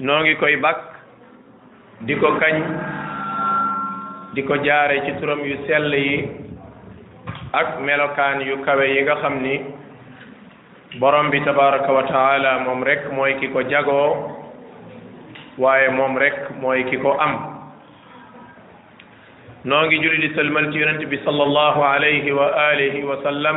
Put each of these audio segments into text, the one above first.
noo ngi koy bakk di ko kañ di ko jaare ci turam yu sell yi ak melokaan yu kawe yi nga xam ni borom bi tabaraka wa taala moom rek mooy ki ko jagoo waaye moom rek mooy ki ko am noo ngi julli di sëlmal ci yonent bi sallallahu alayhi wa alihi wa sallam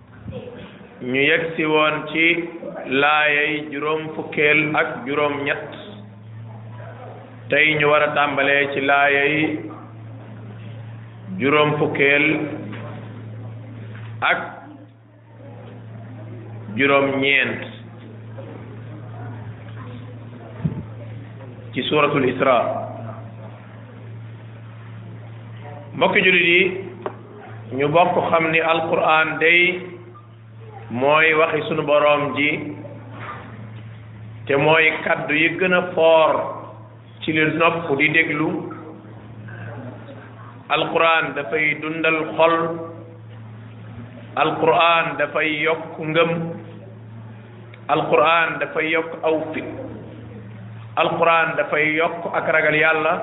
ñu yegg si woon ci laayay juróom fukkeel ak juróom ñett tey ñu war a tàmbalee ci laayay juróom fukkeel ak juróom ñeent ci suratul isra mbokki jullit yi ñu bokk xam ni alquran day mooy waxi sunu boroom ji te mooy kaddu yi gën a foor ci li nopp di déglu alquran dafay dundal xol alquran dafay yokk ngëm alquran dafay yokk aw fit alquran dafay yokk ak ragal yàlla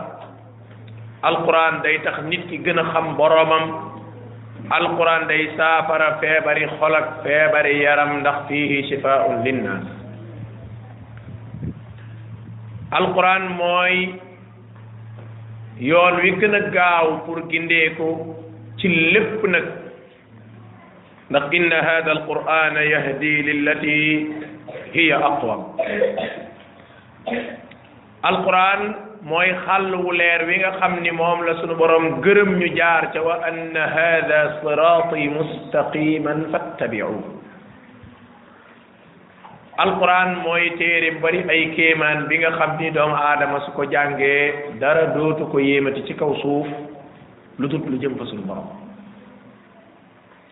alquran day tax nit ki gën a xam boroomam alquran day saafara feebari xol ak feebari yaram ndax fiihi shifaa'un linnaas alquran mooy yoon wi gën a gaaw pour gindeeku ci lépp nag ndax inna hada alqur'ana yahdi lillati hiya aqwam alquran mooy xàll wu leer wi nga xam ni moom la sunu borom gërëm ñu jaar ca wa anna hada siraati mustaqiman fattabiu alquran mooy téere bari ay kéemaan bi nga xam ni doomu aadama su ko jàngee dara dootu ko yéemati ci kaw suuf lu tut lu jëm fa sunu borom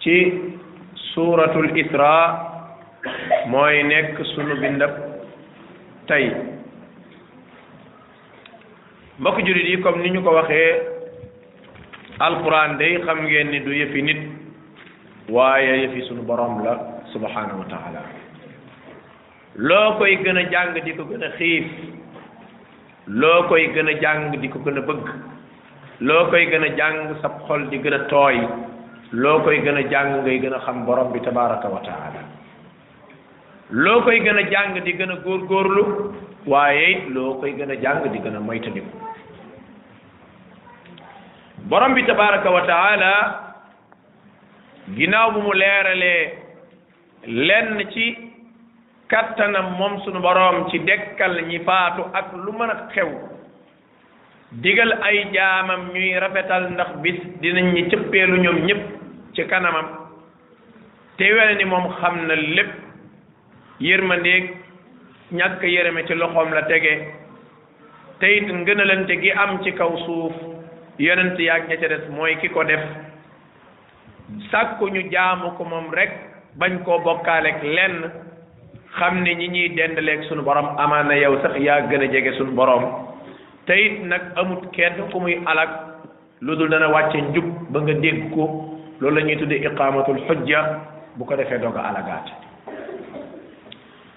ci suuratul isra mooy nekk sunu bindab tey mbokk jullit yi comme ni ñu ko waxee alquran day xam ngeen ni du yëfi nit waaye yëfi sunu borom la subhanahu wa taala loo koy gën a jàng di ko gën a xiif loo koy gën a jàng di ko gën a bëgg loo koy gën a jàng sab xol di gën a tooy loo koy gën a jàng ngay gën a xam borom bi tabaraka wa taala loo koy gën a jàng di gën a góorgóorlu waaye it loo koy gën a jàng di gën a moytandiku borom bi tabaraka wa taala ginnaaw bu mu leeralee lenn ci kattanam moom sunu boroom ci dekkal ñi faatu ak lu mën a xew digal ay jaamam ñuy rafetal ndax bis dinañ ñi cëppeelu ñoom ñëpp ci kanamam te wel ni moom xam na lépp yërmandeeg ñàkk yërëme ci loxoom la tege te it ngënalante gi am ci kaw suuf yonent yaag ña ca des mooy ki ko def sàkku ñu jaamu ko moom rek bañ koo bokkaaleeg lenn xam ne ñi ñuy dendaleeg sunu borom amaana yow sax yaa gën a jege sunu borom te it nag amut kenn ku muy alak lu dul dana wàcce njub ba nga dégg ko loolu la ñuy tuddee iqaamatul xujja bu ko defee doog a alagaat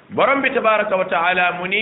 borom bi tabaraka wa taala mu ni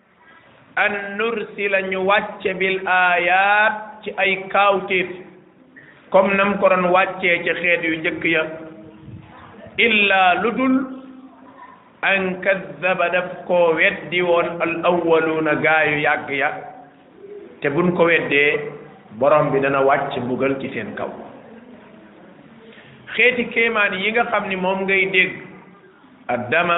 an nursila ñu wàcce bil ayat ci ay kaawteef comme nam ko doon wàccee ca xeet yu njëkk ya illa lu dul an kaddaba daf koo weddi woon al awwaluuna gaayu yàgg ya te buñ ko weddee borom bi dana wàcc mbugal ci seen kaw xeeti kéemaan yi nga xam ni moom ngay dégg ak dama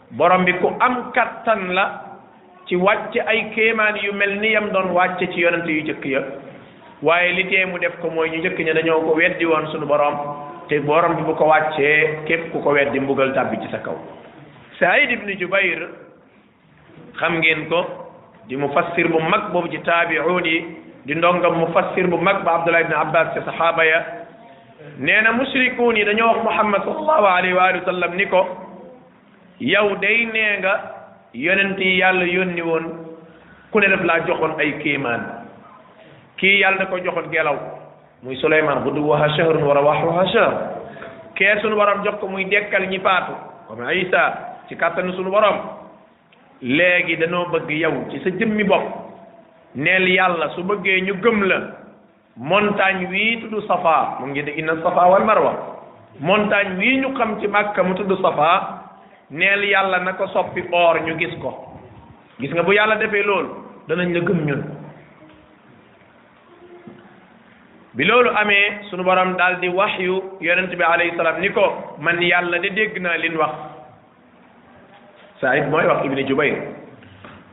borom bi ku am kattan la ci wàcc ay kéemaan yu mel ni yam doon wàcce ci yonent yu jëkk ya waaye li tee mu def ko mooy ñu jëkk ña dañoo ko weddi woon suñu borom te borom bi bu ko wàccee képp ku ko weddi mbugal tàbbi ci sa kaw Saïd ibn Jubayr xam ngeen ko di mufassir bu mag boobu ci taabi'un yi di ndongam mufassir bu mag ba Abdullah ibn Abbas ca saxaaba ya nee na mushrikuun yi dañoo wax Muhammad sallallahu alayhi wa sallam ni ko yow day nee nga yonent yi yàlla yónni woon ku ne daf laa joxoon ay kéemaan kii yàlla da ko joxoon gelaw muy Suleymaan xuduwuha shahrun wa rawahuha shahr kee sunu borom jox ko muy dekkal ñi faatu comme Isa ci kàttanu sunu borom léegi danoo bëgg yow ci sa jëmmi bopp neel yàlla su bëggee ñu gëm la montagne wii tudd safa moom ngeen di inna safa wal marwa montagne wii ñu xam ci màkka mu tudd safa neel yàlla na ko soppi or ñu gis ko gis nga bu yàlla defee loolu danañ la gëm ñun bi loolu amee sunu borom daal di wax yu yonent bi alayhi salaam ni ko man yàlla de dégg naa lin wax Saïd mooy wax Ibn Jubayr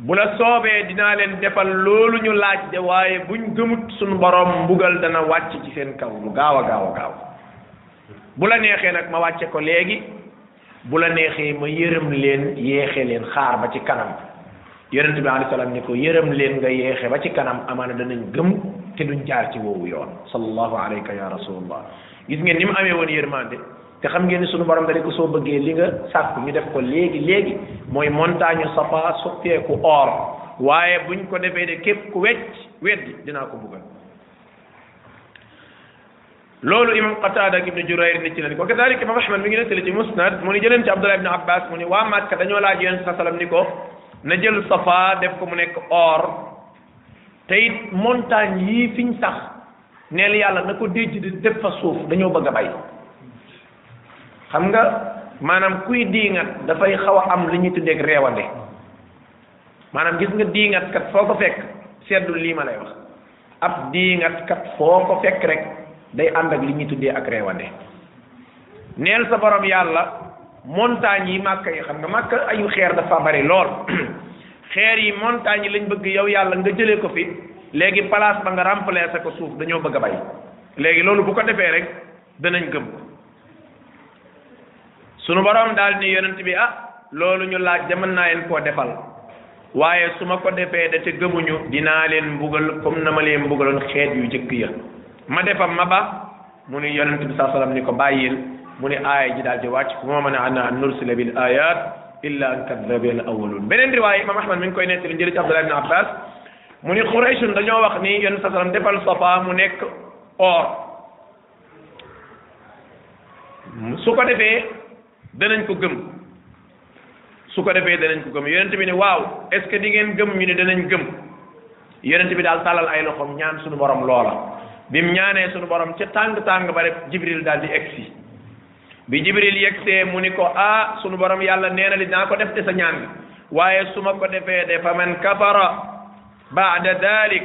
bu la soobee dinaa leen defal loolu ñu laaj de waaye buñ gëmut suñu borom mbugal dana wàcc ci seen kaw lu gaaw a gaaw a gaaw bu la neexee nag ma wàcce ko léegi bu la neexee ma yërëm leen yeexe leen xaar ba ci kanam yonent bi alayhi salaam ni ko yërëm leen nga yeexe ba ci kanam amaana danañ gëm te duñ jaar ci woowu yoon sallallahu alayka ya rasulullah gis ngeen ni mu amee woon yërmande te xam ngeen ni sunu borom da ne ko soo bëggee li nga sàkku ñu def ko léegi léegi mooy montagne safa soppeeku or waaye buñ ko defee de képp ku wecc weddi dinaa ko buggal loolu imam qatada ak ibnu jurayr nit ci lañ ko kadalik imam ahmad mi ngi nettali ci musnad mu ni jëleen ci abdullah ibne abbas mu ni waa màkka dañoo laaj yonent sa salam ni ko na jël safa def ko mu nekk or te it montagne yii fiñ sax neel yàlla na ko déjj di def fa suuf dañoo bëgg a bay xam nga maanaam kuy diingat dafay xaw a am li ñuy tuddeeg reewande maanaam gis nga diingat kat foo ko fekk seddul lii ma lay wax ab diingat kat foo ko fekk rek day ànd ak li ñuy tuddee ak reewande neel sa borom yàlla montagne yi màkk yi xam nga màkk ayu xeer dafa bari lool xeer yi montagne yi lañ bëgg yow yàlla nga jëlee ko fi léegi place ba nga remplacer ko suuf dañoo bëgg a bay léegi loolu bu ko defee rek danañ gëm ko sunu borom daal ni yonent bi ah loolu ñu laaj de mën naa leen koo defal waaye su ma ko defee da te gëmuñu dinaa leen mbugal comme na ma leen mbugaloon xeet yu jëkk ya ma defam ma ba mu ni yonent bi saa sallam ni ko bàyyil mu ni aaya ji daal di wàcc wa ma manaana an nursila bil ayat illa an kadaba biha al awwalun beneen riwaaya imam ahmad mi ngi koy nettali jële ci abdullah ibn abbas mu ni qurayshun dañoo wax ni yonent saa sallam defal safa mu nekk or su ko defee danañ ko gëm su ko defee danañ ko gëm yonent bi ne waaw est ce que di ngeen gëm ñu ne danañ gëm yonent bi daal tàllal ay loxoom ñaan suñu borom loola bi mu ñaanee suñu borom ca tàng tàng ba rek jibril daal di egsi bi jibril yegsee mu ni ko ah suñu borom yàlla nee na li naa ko def de sa ñaan waaye su ma ko defee de fa man kafara baada dalik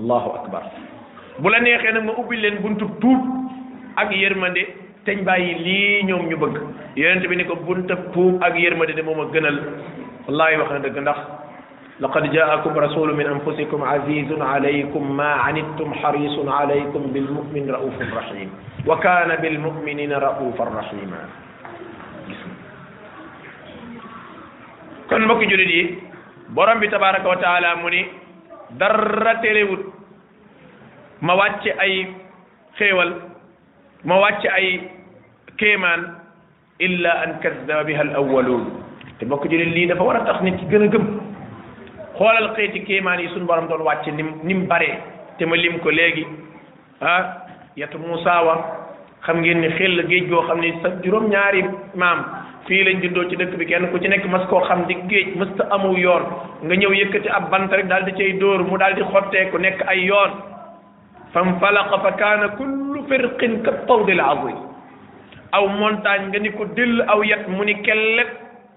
allahu akbar bu la neexee nag ma ubbi leen buntu tuub ak yërmande teñ bàyyi lii ñoom ñu bëgg yonent bi ni ko bunta tuub ak yërmande de moom a gënal wallaahi wax na dëgg ndax laqad jaakum rasulu min anfusikum azizun alaykum ma anittum harisun alaykum bilmumin raufun rahim wa kana bilmuminina raufan rahima kon mbokki julit yi borom bi tabaraka wa taala mu ni dara terewut ma wàcc ay xéewal ma wàcc ay kéemaan illa an kazzaba biha al awwaluun te bokk jëlee lii dafa war a tax nit ci gën a gëm xoolal xeeti kéemaan yi suñu borom doon wàcc nim nim baree te ma lim ko léegi ah yatu Moussa wa xam ngeen ni xel la géej goo xam ne sa juróom-ñaari maam fii lañ juddoo ci dëkk bi kenn ku ci nekk mas koo xam di géej mësta amu yoon nga ñëw yëkkati ab bant rek daal di cay dóor mu daal di xotteeku nekk ay yoon fanfalaqa fa kaana kullu firqin ka tawdil azim aw montagne nga ni ko dill aw yat mu ni kellet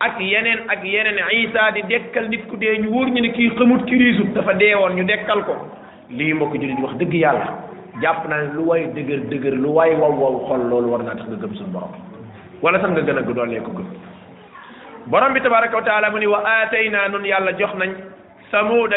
ak yeneen ak yeneen isa di dekkal nit ku dee ñu wóor ñu ne kii xamut ki riisut dafa dee woon ñu dekkal ko lii mbokk jullit wax dëgg yàlla jàpp naa ne lu way dëgër dëgër lu way waw waw xol loolu war naa tax nga gëm suñu borom wala sax nga gën a doolee ko gëm borom bi tabaraka wa taala mu ni wa aatayna nun yàlla jox nañ samuuda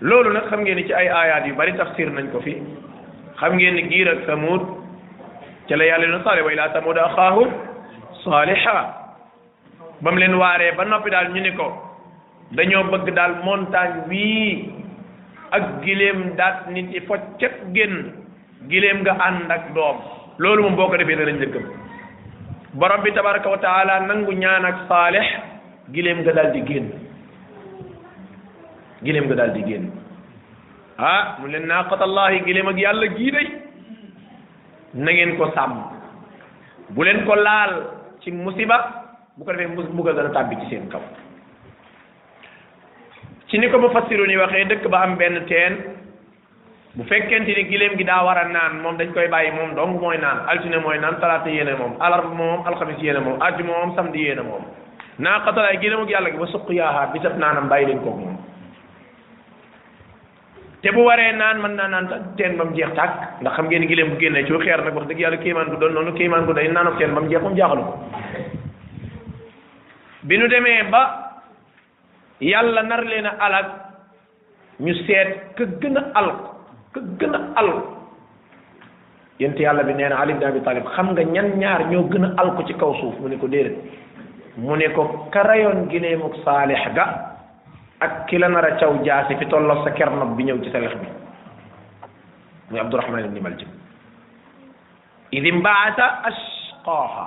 loolu nag xam ngeen ni ci ay aayaat yu bari tafsir nañ ko fi xam ngeen ni giir ak samuud ca la yàlla na saale wa ilaa samuud axaahum saaliha ba mu leen waaree ba noppi daal ñu ni ko dañoo bëgg daal montagne wii ak gileem daat nit yi fo cet génn giléem nga ànd ak doom loolu moom boo ko defee danañ la gëm borom bi tabaraka wa taala nangu ñaan ak saalix giléem nga daal di génn giléem nga daal di génn ah mu leen naaqatallahi giléem ak yàlla gii day na ngeen ko sàmm bu leen ko laal ci musiba bu ko defee mbugal dana tàbbi ci seen kaw ci ni ko mu fassiru ni waxee dëkk ba am benn teen bu fekkente ni giléem gi daa war a naan moom dañ koy bàyyi moom dong mooy naan altine mooy naan talaata yéene moom alarba moom alxamis yéene moom àjjuma moom samedi yéene moom naa xatalaay giléem ak yàlla gi ba suq yaaxaar bi sab naanam bàyyi leen koog moom te bu waree naan mën naa naan teen ba mu jeex tàkk ndax xam ngeen giléem bu génnee ci xeer nag wax dëgg yàlla kéemaan bu doon noonu kéemaan bu day naanam teen ba mu jeex moom jaaxalu ko bi nu demee ba yàlla nar leen a alag ñu seet ka gën a alk ka gën a alk yent yàlla bi nee na Ali ibn Abi Talib xam nga ñan ñaar ñoo gën a alku ci kaw suuf mu ne ko déedéet mu ne ko ka rayoon gineemuk saalix ga ak ki la nar a caw jaasi fi tolloo sa ker nopp bi ñëw ci sa wex bi muy Abdurahman ibn Maljam id imbaasa ashqaaha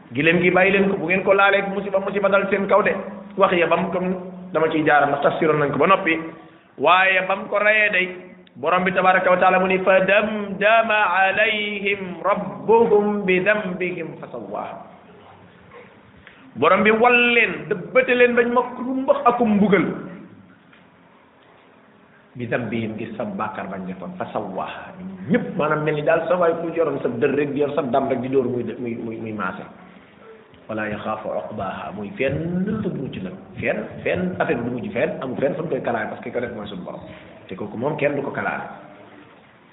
giléem gi bàyyi leen ko bu ngeen ko laalee musiba musiba dal seen kaw de wax ya bam comme dama ciy jaara ndax tafsiroon nañ ko ba noppi waaye bam ko rayee day borom bi tabaraka wa taala mu ni fa damdama alayhim rabbuhum bi dambihim fa sawaaha borom bi wal leen dëbbate leen bañ ma rumbax akum mbugal bi dambihim ngir sa bàkkaar bañ defoon fa sawwaaha ñëpp maanaam mel ni daal sa waay ku yoroon sa dër rek yor sa dam rek di dóor muy muy muy muy maase wala yaxaafu uqbaaha muy fenn du mujj nag fenn fenn affaire du mujj fenn amul fenn fu ñu koy kalaay parce que ko def mooy suñu borom te kooku moom kenn du ko kalaay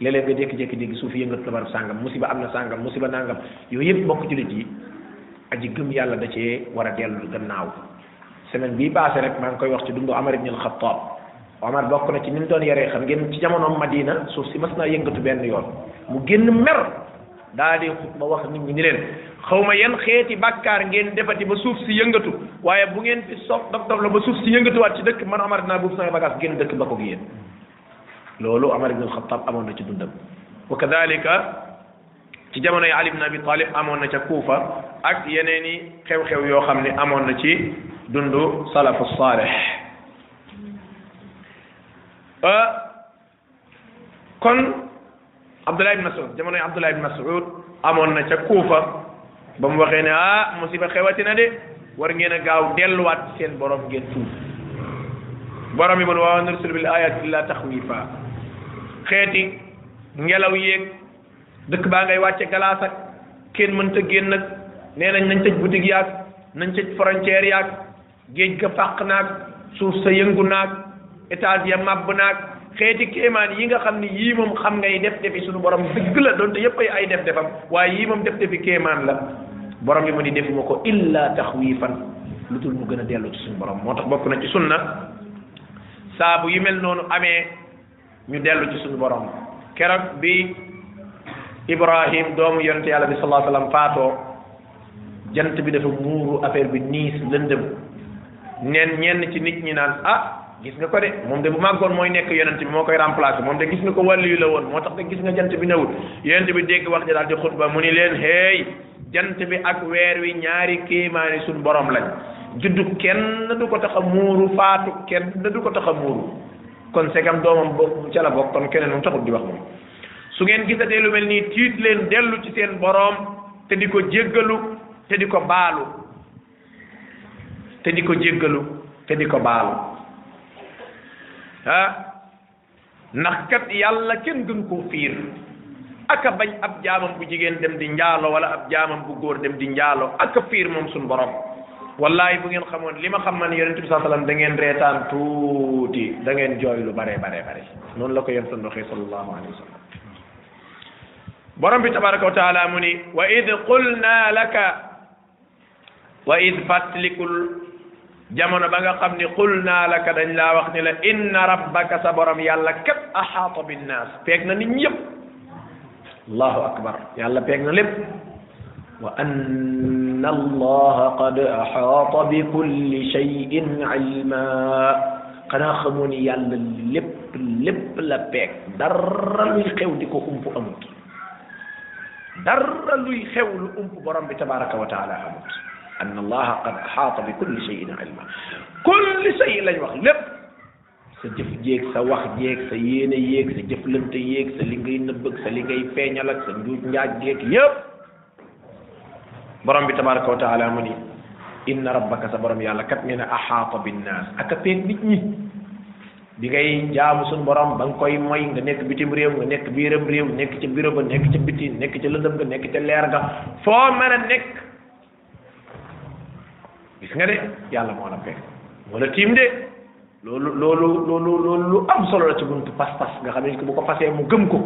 léeg-léeg nga jékki-jékki dégg suuf yëngat na barab sàngam musiba am na sàngam musiba nangam yooyu yëpp bokk jullit yi aji gëm yàlla da cee war a dellu gannaaw semaine bii passé rek maa ngi koy wax ci dundu Omar ibn al-Khattab Omar bokk na ci ni mu doon yaree xam ngeen ci jamonoom Madina suuf si mas naa yëngatu benn yoon mu génn mer daa di xutba wax nit ñi ni leen xaw ma yan xeeti bàkkaar ngeen defati ba suuf si yëngatu waaye bu ngeen fi sof dof dof la ba suuf si yëngatuwaat ci dëkk man Omar dinaa buub sama bagage génn dëkk ba ko yéen loolu Omar ibn al-Khattab amoon na ci dundam wa kadalika ci jamono yi Ali ibn Abi Talib amoon na ca Kuufa ak yeneen i xew-xew yoo xam ne amoon na ci dundu salafu saalih euh, kon Abdullah ibn Mas'ud jamonoy Abdullah ibn Mas'ud amoon na ca Kuufa ba mu waxee ne ah musiba xewati na de war ngeen a gaaw delluwaat seen borom ngeen tuub borom yi man waa nursil bil ayati illa taxwifa xeeti ngelaw yéeg dëkk baa ngay wàcce galaas ak kenn mënta génn nag nee nañ nañ tëj boutique yaag nañ tëj frontière yaag géej ga fàq naag suuf sa yëngu naag étage ya màbb naag xeeti kéemaan yi nga xam ni yii moom xam ngay def defi suñu borom dëgg la donte yépp ay ay def defam waaye yii moom def defi kéemaan la borom bi mu ni defuma ko illa taxwiifan lu dul mu gën a dellu ci suñu borom moo tax bokk na ci sunna saabu yu mel noonu amee ñu dellu ci suñu borom keroog bi ibrahim doomu yonente yàlla bi sallallahu alayhi wasallam faatoo jant bi dafa muuru affaire bi niis lëndëm neen ñenn ci nit ñi naan ah gis nga ko de moom de bu màggoon mooy nekk yonent bi moo koy remplacer moom de gis nga ko wàllu yu la woon moo tax de gis nga jant bi newul yonent bi dégg wax ja daal di xutba mu ni leen hey jant bi ak weer wi ñaari kéemaani suñ borom lañ juddu kenn du ko tax a muuru faatu kenn du ko tax a muuru kon segam doomam boobu ca la bokk kon keneen moom taxut di wax moom su ngeen gisatee lu mel nii tiit leen dellu ci seen boroom te di ko jéggalu te di ko baalu te di ko jéggalu te di ko baalu ah ndax kat yàlla kenn gën koo fiir aka bañ ab jaamam bu jigéen dem di njaalo wala ab jaamam bu góor dem di njaalo aka fiir moom suñu borom wallahi bu ngeen xamoon li ma xam man yonent bi saa sallam da ngeen reetaan tuuti da ngeen jooy lu bare bare bare noonu la ko yéen seen doxee sallallahu alayhi wa sallam borom bi tabaraka wa taala mu ni wa id qulna laka wa id fàttalikul jamono ba nga xam ni xul naa la ka dañ laa wax ni la inna rabbaka sa borom yàlla kat axaata binnaas peeg na nit ñëpp allahu akbar yàlla peeg na lépp wa anna allaha qad axaata bi kulli shay'in ilma xanaa xamoo ni yàlla lépp lépp la peeg dara luy xew di ko ump amut dara luy xew lu ump borom bi tabaraka wa taala xamut anna allaha qad axaata bi kulli cheyin ilma kulli chey lañ wax lépp sa jëf jéeg sa wax jéeg sa yéene yéeg sa jëflante yéeg sa li ngay nëbb ak sa li ngay feeñal ak sa njuuj njaaj jéeg yépp borom bi tabaraka wa taala mu ni inna rabbaka sa borom yàlla kat nee na axaata binnaas ak a peeg nit ñi bi ngay jaamu suñu borom ba nga koy moy nga nekk bitim réew nga nekk biiram réew nekk ca bureau ba nekk ca biti nekk ca lëndëm nga nekk ca leer ga foo mën a nekk gis nga de yàlla moo la peeg moo la tiim de loolu loolu loolu loolu lu am solo la ci buntu pas-pas nga xam ne bu ko fasee mu gëm ko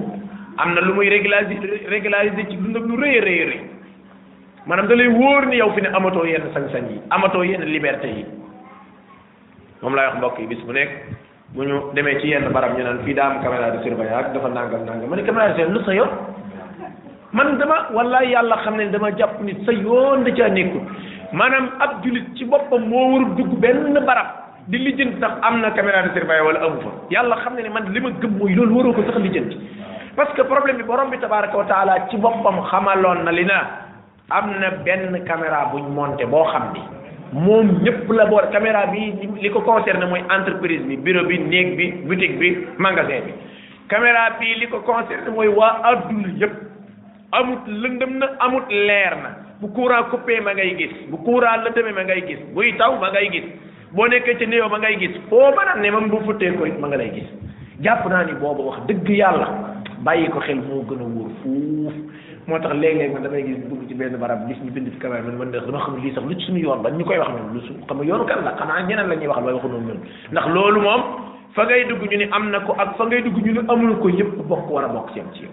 am na lu muy régulariser régulariser ci dundam lu rëy a rëy rëy maanaam da lay wóor ni yow fi ne amatoo yenn sañ-sañ yi amatoo yenn liberté yi moom laay wax mbokk yi bis bu nekk bu ñu demee ci yenn barab ñu naan fii daa am caméra de surveillance ak dafa nangam nangam ma ne caméra de surveillance lu sa yoon man dama wallaay yàlla xam ne dama jàpp nit sa yoon da caa nekkul maanaam ab julit ci boppam moo warul dugg benn barab di lijjanti ndax am na caméra de surveillance wala amu fa yàlla xam ne ne man li ma gëm mooy loolu waroo ko sax lijjanti parce que problème bi borom bi tabaraka wa taala ci boppam xamaloon na li na am na benn caméra buñ monté boo xam ni moom ñëpp la boole caméra bi li ko concerné mooy entreprise bi bureau bi néeg bi boutique bi magasin bi caméra bi li ko concerné mooy waa adduna yëpp amut lëndëm na amut leer na bu courant coupé ma ngay gis bu courant lëndëmee ma ngay gis buy taw ma ngay gis boo nekkee ci néew ma ngay gis foo mën a ne moom bu futtee ko it ma nga lay gis jàpp naa ni boobu wax dëgg yàlla bàyyi ko xel moo gën a wóor fuuf moo tax léeg-léeg man damay gis dugg ci benn barab gis ñu bind ci caméra man man de dama xam lii sax lu ci suñu yoon la ñu koy wax ñun lu su xam nga yoonu kan la xanaa ñeneen la ñuy wax waaye waxu noonu ñun ndax loolu moom fa ngay dugg ñu ni am na ko ak fa ngay dugg ñu ni amul ko yëpp bokk war a bokk ci am ci yow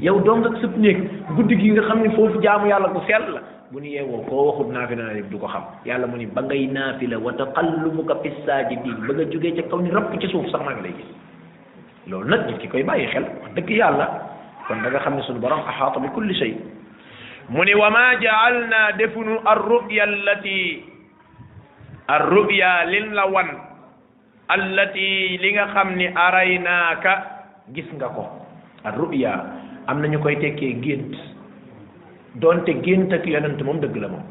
yow dong ak sëb néeg guddi gi nga xam ne foofu jaamu yàlla ku sell la bu ñu yeewoo koo waxut naafila na du ko xam yàlla mu ni ba ngay naafila wa taqallubuka fi saajidiin ba nga jógee ca kaw ni rapp ci suuf sax maa ngi lay gis loolu nag nit ki koy bàyyi xel wax dëgg yàlla kon da nga xam ne suñu borom axaata bi kulli shay mu ni wa ma jaalna defunu ar ruya allati ar ruya lin la wan allati li nga xam ni araynaaka gis nga ko ar ruya am na ñu koy tekkee gént doonte gént ak yonent moom dëgg la moom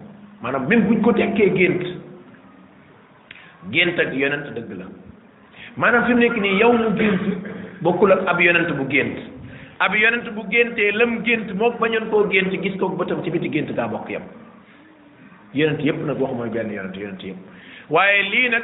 maanaam même buñ ko tekkee gént gént ak yonent dëgg la maanaam fi mu nekk nii yow mu gént bokkul ak ab yonent bu gént ab yonent bu géntee lam gént moo bañoon koo gént gis ko bëtam ci biti gént gaa bokk yam yonent yëpp nag waxuma benn yonent yonent yëpp waaye lii nag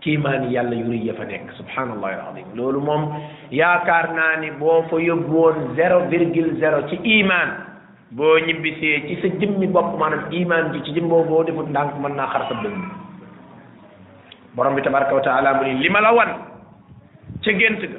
kiimaani yàlla yu rëy ya fa nekk subhanallahi alazim loolu moom yaakaar naa ni boo fa yóbbu woon zéro virgule zéro ci iman boo ñibbisee ci sa jëmmi bopp maanaam iman ji ci jëm boobu boo defut ndànk mën naa xar sa dënn borom bi tabaraka wa taala mu ni li ma la wan ca gént ga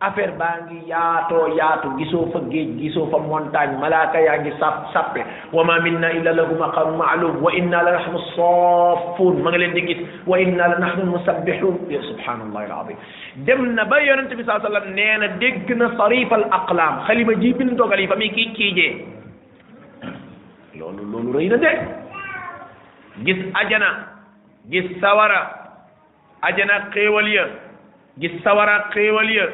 affaire baa ngi yaatoo yaatu gisoo fa géej gisoo fa montagne malaaka yaa ngi sàpp sàppe wa ma minna illa lahu maqam maalum wa inna la nahnu saffun ma nga leen di gis wa inna la nahnu musabbihun ya subhanallahi alazim dem na ba yonente bi saa sallam nee na dégg na sarif al aqlam xalima ji bind dogal yi fa muy kii kiijee loolu loolu rëy na de gis ajana gis sawara ajana ak xéewal ya gis sawara ak xéewal ya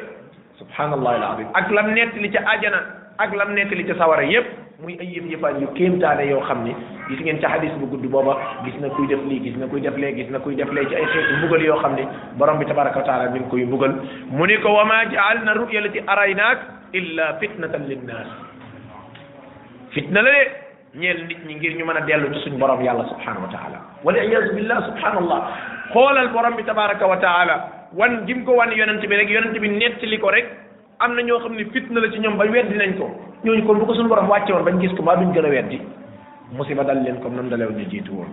subhanallahi alazim ak lam nett li ca ajana ak lam nett li ca sawara yépp muy ay yëf yëfaan yu kéemtaane yoo xam ni gis ngeen ca hadis bu gudd booba gis na kuy def lii gis na kuy def lee gis na kuy def lee ci ay xeetu mbugal yoo xam ni borom bi tabaraka wa taala mi ngi koy mbugal mu ni ko wa ma jaal na ruya lati araynaak illa fitnatan linnaas fitna la de ñeel nit ñi ngir ñu mën a dellu ci suñu borom yàlla subhanahu wa taala wal iyasu billah subhanallah xoolal borom bi tabaraka wa taala wan jim ko wan yonent bi rek yonent bi nettali ko rek am na ñoo xam ne fitna la ci ñoom ba weddi nañ ko ñooñu kon bu ko suñu borom wàcce woon bañ gis ko ba duñ gën a weddi musiba dal leen comme nam dalew ñu jiitu woon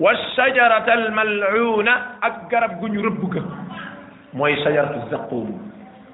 wa shajarata al mal'una ak garab gu ñu rëbb ga mooy shajaratu zaqum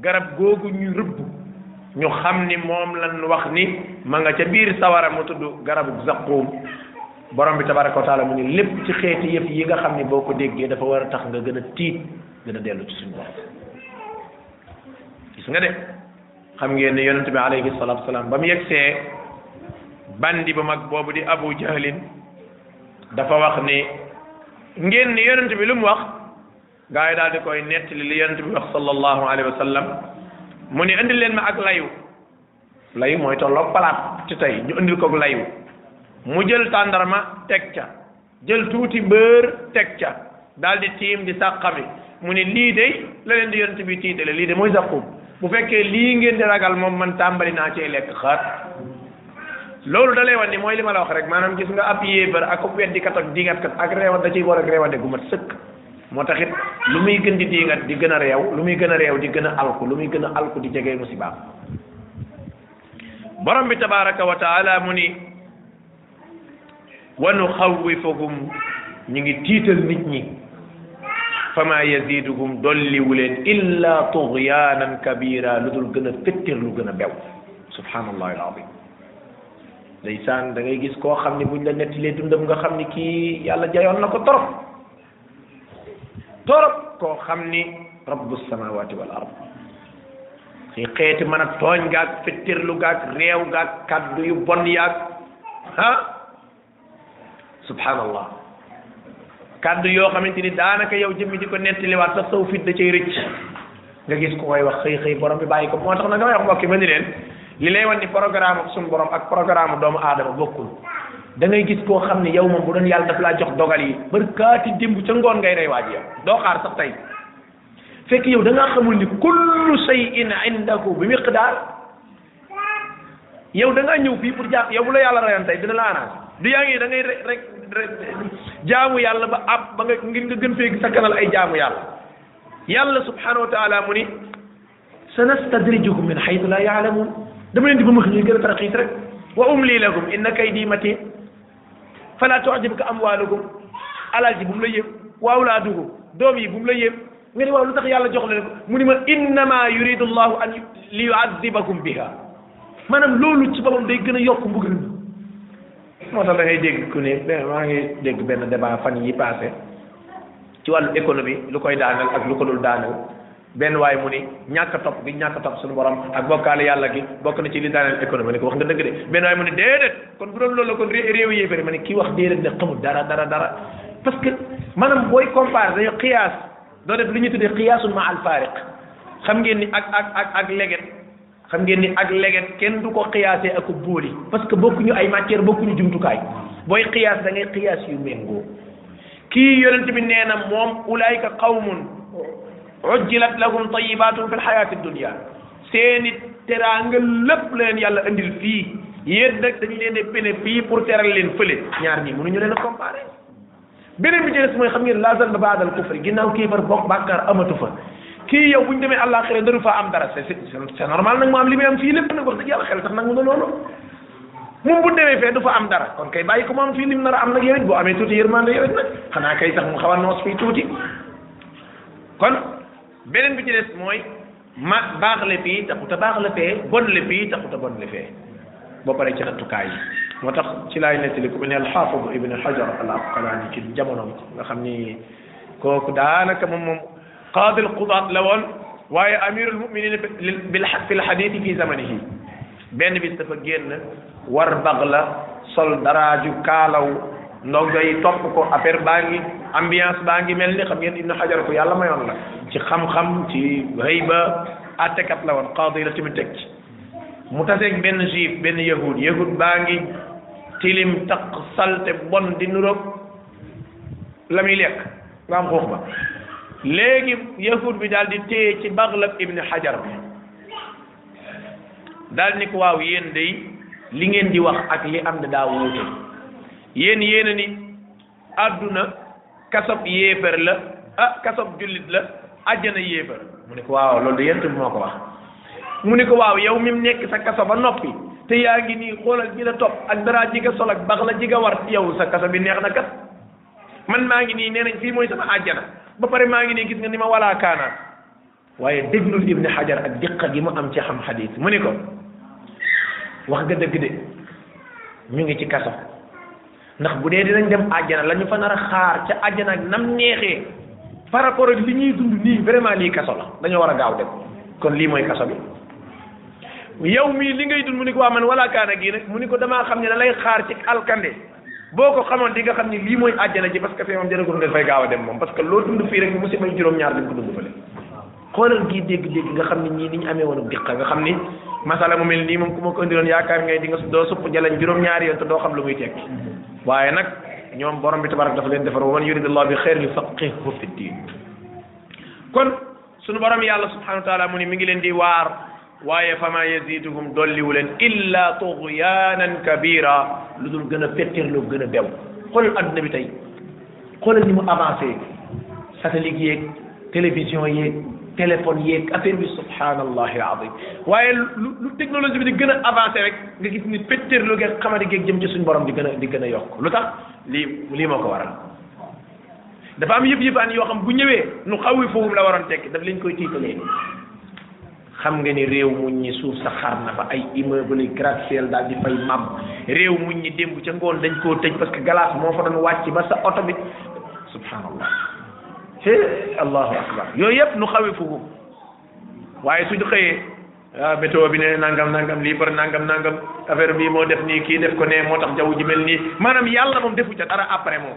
garab googu ñu rëbb ñu xam ni moom lan wax ni ma nga ca biir sawara mu tudd garabu zaquum borom bi tabaraka wa taala mu ni lépp ci xeeti yëpp yi nga xam ni boo ko déggee dafa war a tax nga gën a tiit gën a dellu ci suñu borom gis nga de xam ngeen ne yonente bi alayhi salatu wasalaam ba mu yegsee bandi ba mag boobu di abu jahlin dafa wax ni ngeen ni yonente bi lu mu wax gaa yi daal di koy nettali li yonent bi wax sallallahu alayhi wa sallam mu ni indi leen ma ak layu layu mooy tolloog palaat ci tey ñu indil ko layu mu jël tàndarma teg ca jël tuuti bër teg ca daal di tiim di sàqami mu ni lii de la leen di yonent bi tiitale lii de mooy zaqum bu fekkee lii ngeen di ragal moom man tàmbali naa cee lekk xaar loolu da lay wan ni mooy li ma la wax rek maanaam gis nga ab yéefar ak ab weddikat ak diingatkat ak reewan da ciy war ak reewande gu mat sëkk moo taxit lu muy gën di diingat di gën a réew lu muy gën a réew di gën a alku lu muy gën a alku di jege musibaam borom bi tabaraka wa taala mu ni wa nu xawwifuhum ñu ngi tiital nit ñi fama yaziduhum dolliwu leen illa tughyanan kabira lu dul gën a fettir lu gën a bew subhanallahi alazim ndeysaan da ngay gis koo xam ni buñ la nettalee dundam nga xam ni kii yàlla jayoon na ko torop torop koo xam ni rabbu samawati wal ard ci xeeti mën a tooñ gaag fettirlu gaag réew gaag kaddu yu bon yaag ah subhanallah kàddu yoo xamante ni daanaka yow jëmmi di ko nettaliwaat sax saw fit da cay rëcc nga gis ko koy wax xëy xëy borom bi bàyyi ko moo tax na nga wax mbokki ma ni leen li lay wan ni programme suñu borom ak programme doomu aadama bokkul da ngay gis koo xam ne yow moom bu doon yàlla daf laa jox dogal yi barkaati démb ca ngoon ngay rey waaj yow doo xaar sax tey fekk yow da ngaa xamul ni kullu shay'in indahu bi miqdaar yow da ngaa ñëw fii pour jaa yow bu la yàlla rayoon tey dina la arrangé du yaa ngi da ngay rek rek jaamu yàlla ba ab ba nga ngir nga gën fee sakkanal ay jaamu yàlla yàlla subhanahu wa taala mu ni sanastadrijuhum min haythu la yaalamun dama leen di ba ma xëy gën a tarxiis rek wa umli lakum inna kaydi matin fala tu'jibka amwalukum alal ji bu mu la yëpp wa awlaadukum doom yi bu mu la yëpp nga ni waaw lu tax yàlla jox leen ko mu ni ma innama yuridu llahu an li yuadibakum biha maanaam loolu ci boppam day gën a yokk mbugal mi moo tax da ngay dégg ku ne maa ngi dégg benn débat fan yi passé ci wàllu économie lu koy daanal ak lu ko dul daanal benn waaye mu ni ñàkk a topp gi ñàkk a topp suñu borom ak bokkaale yàlla gi bokk na ci li daaneel économie ni ko wax nga dëgg de benn waaye mu ni déedéet kon bu doon loolu kon réew yéeféer ma ne kii wax déedéet ne xamul dara dara dara parce que maanaam booy comparé dañu xiyaas doo def li ñu tuddee xiyaasul ma al faariq xam ngeen ni ak ak ak ak leget xam ngeen ni ak leget kenn du ko xiyaasee ak booli parce que bokkuñu ay matière bokkuñu jumtukaay booy xiyaas da ngay xiyaas yu méngoo kii yonent bi nee na moom ulaayka qawmun ujjilat lahum tayibatun fi lxayati dunia seeni teraanga lépp la leen yàlla indil fii yéen nag dañu leen di pene fii pour teral leen fële ñaar ñii mënuñu leen a comparer beneen bi ci des mooy xam ngeen laa zanba baadal kufri ginnaaw kéefar bokk bàkkaar amatu fa kii yow bu ñu demee àllaaxira daru faa am dara c'est c'est normal nag mu am li muy am fii lépp nag wax dëgg yàlla xel sax nangu na loolu moom bu demee fee du fa am dara kon kay bàyyi ko mu am fii lim nar a am nag yow it boo amee tuuti yërmande yow it nag xanaa kay sax mu xaw a noos fii tuuti kon beneen bi ci des mooy ma baax le fii taxut a baax le fee bon le fii taxut a bon le fee boo paree ci nattukaay yi moo tax ci laay nettali ku mel ne alxaafidu ibn hajar al asqalaani ci jamonoom nga xam ni kooku daanaka moom moom qaadi al qudaat la woon waaye amirul muminin bil fi l xadiisi fi zamanihi benn bis dafa génn war bax la sol daraaju kaalaw ndongo yi topp ko affaire baa ngi ambiance baa ngi mel ni xam ngeen ibnu xajar ko yàlla mayoon la ci xam-xam ci hayba attekat la woon qaadi la tamit teg ci mu taseeg benn juif benn yahud yahud baa ngi tilim taq salte bon di nuroog la muy lekk nga am xuux ba léegi yahud bi daal di téye ci baglab ibni xajar bi daal ni ko waaw yéen day li ngeen di wax ak li am da daa wuute yéen yéen a ni àdduna kasob yéefar la ah kasob jullit la àjjana yéefar mu ne ko waaw loolu de yent bi moo ko wax mu ne ko waaw yow mi mu nekk sa kaso ba noppi te yaa ngi nii xoolal ji la topp ak dara ji nga sol ak baax la ji nga war yow sa kaso bi neex na kat man maa ngi nii nee nañ fii mooy sama àjjana ba pare maa ngi nii gis nga ni ma walaa kaanaa waaye déglul ibni xajar ak diqa gi mu am ci xam xadis mu ni ko wax nga dëgg de ñu ngi ci kaso ndax bu dee dinañ dem àjjana la ñu fa nar a xaar ca àjjana ak nam neexee par rapport ak li ñuy dund nii vraiment lii kaso la dañoo war a gaaw dem kon lii mooy kaso bi yow mii li ngay dund mu ni ko waa man wala kaana gii nag mu ni ko damaa xam ne da lay xaar ci alkande boo ko xamoon di nga xam ni lii mooy àjjana ji parce que fee moom jaragul nga fay gaaw a dem moom parce que loo dund fii rek mu musibay juróom-ñaar di nga ko dund fële xoolal gii dégg-dégg nga xam ni ñii ni ñu amee woon diqa nga xam ni masala mu mel nii moom ku ma ko indiloon yaakaar ngay di nga doo supp jalañ juróom-ñaari yoon te doo xam lu muy tekki waaye nag ñoom borom bi tabarak dafa leen defar wa man yuridillahu bi xeyrin yufaqihu fi ddin kon sunu borom yàlla subhanahu wa taala mu ni mi ngi leen di waar waaye fama yaziduhum dolliwu leen illa tughyanan kabira lu dul gën a fettirlu gën a bew xoolal adduna bi tey xoolal ni mu avancé satellite yeeg télévision yeeg téléphone yeeg affaire bi subhanallahi alazim waaye lu lu technologie bi di gën a avancé rek nga gis ni péttéer lu ngeen xamante geeg jëm ci suñu borom di gën a di gën a yokk lu tax lii lii moo ko waral dafa am yëf yëfaan yoo xam bu ñëwee nu xawi foofu la waroon tekki daf leen koy tiitalee xam nga ni réew muñ ñi suuf sa xar na fa ay immeuble yi gratte-ciel daal di fay màbb réew muñ ñi démb ca ngoon dañ koo tëj parce que glace moo fa doon wàcc ba sa oto bi subhanallah he allahu akbar yooyu yëpp nu xawi fugu waaye suñu xëyee ah météo bi ne nangam nangam lii par nangam nangam affaire bii moo def nii kii def ko ne moo tax jaww ji mel nii maanaam yàlla moom defu ca dara après moom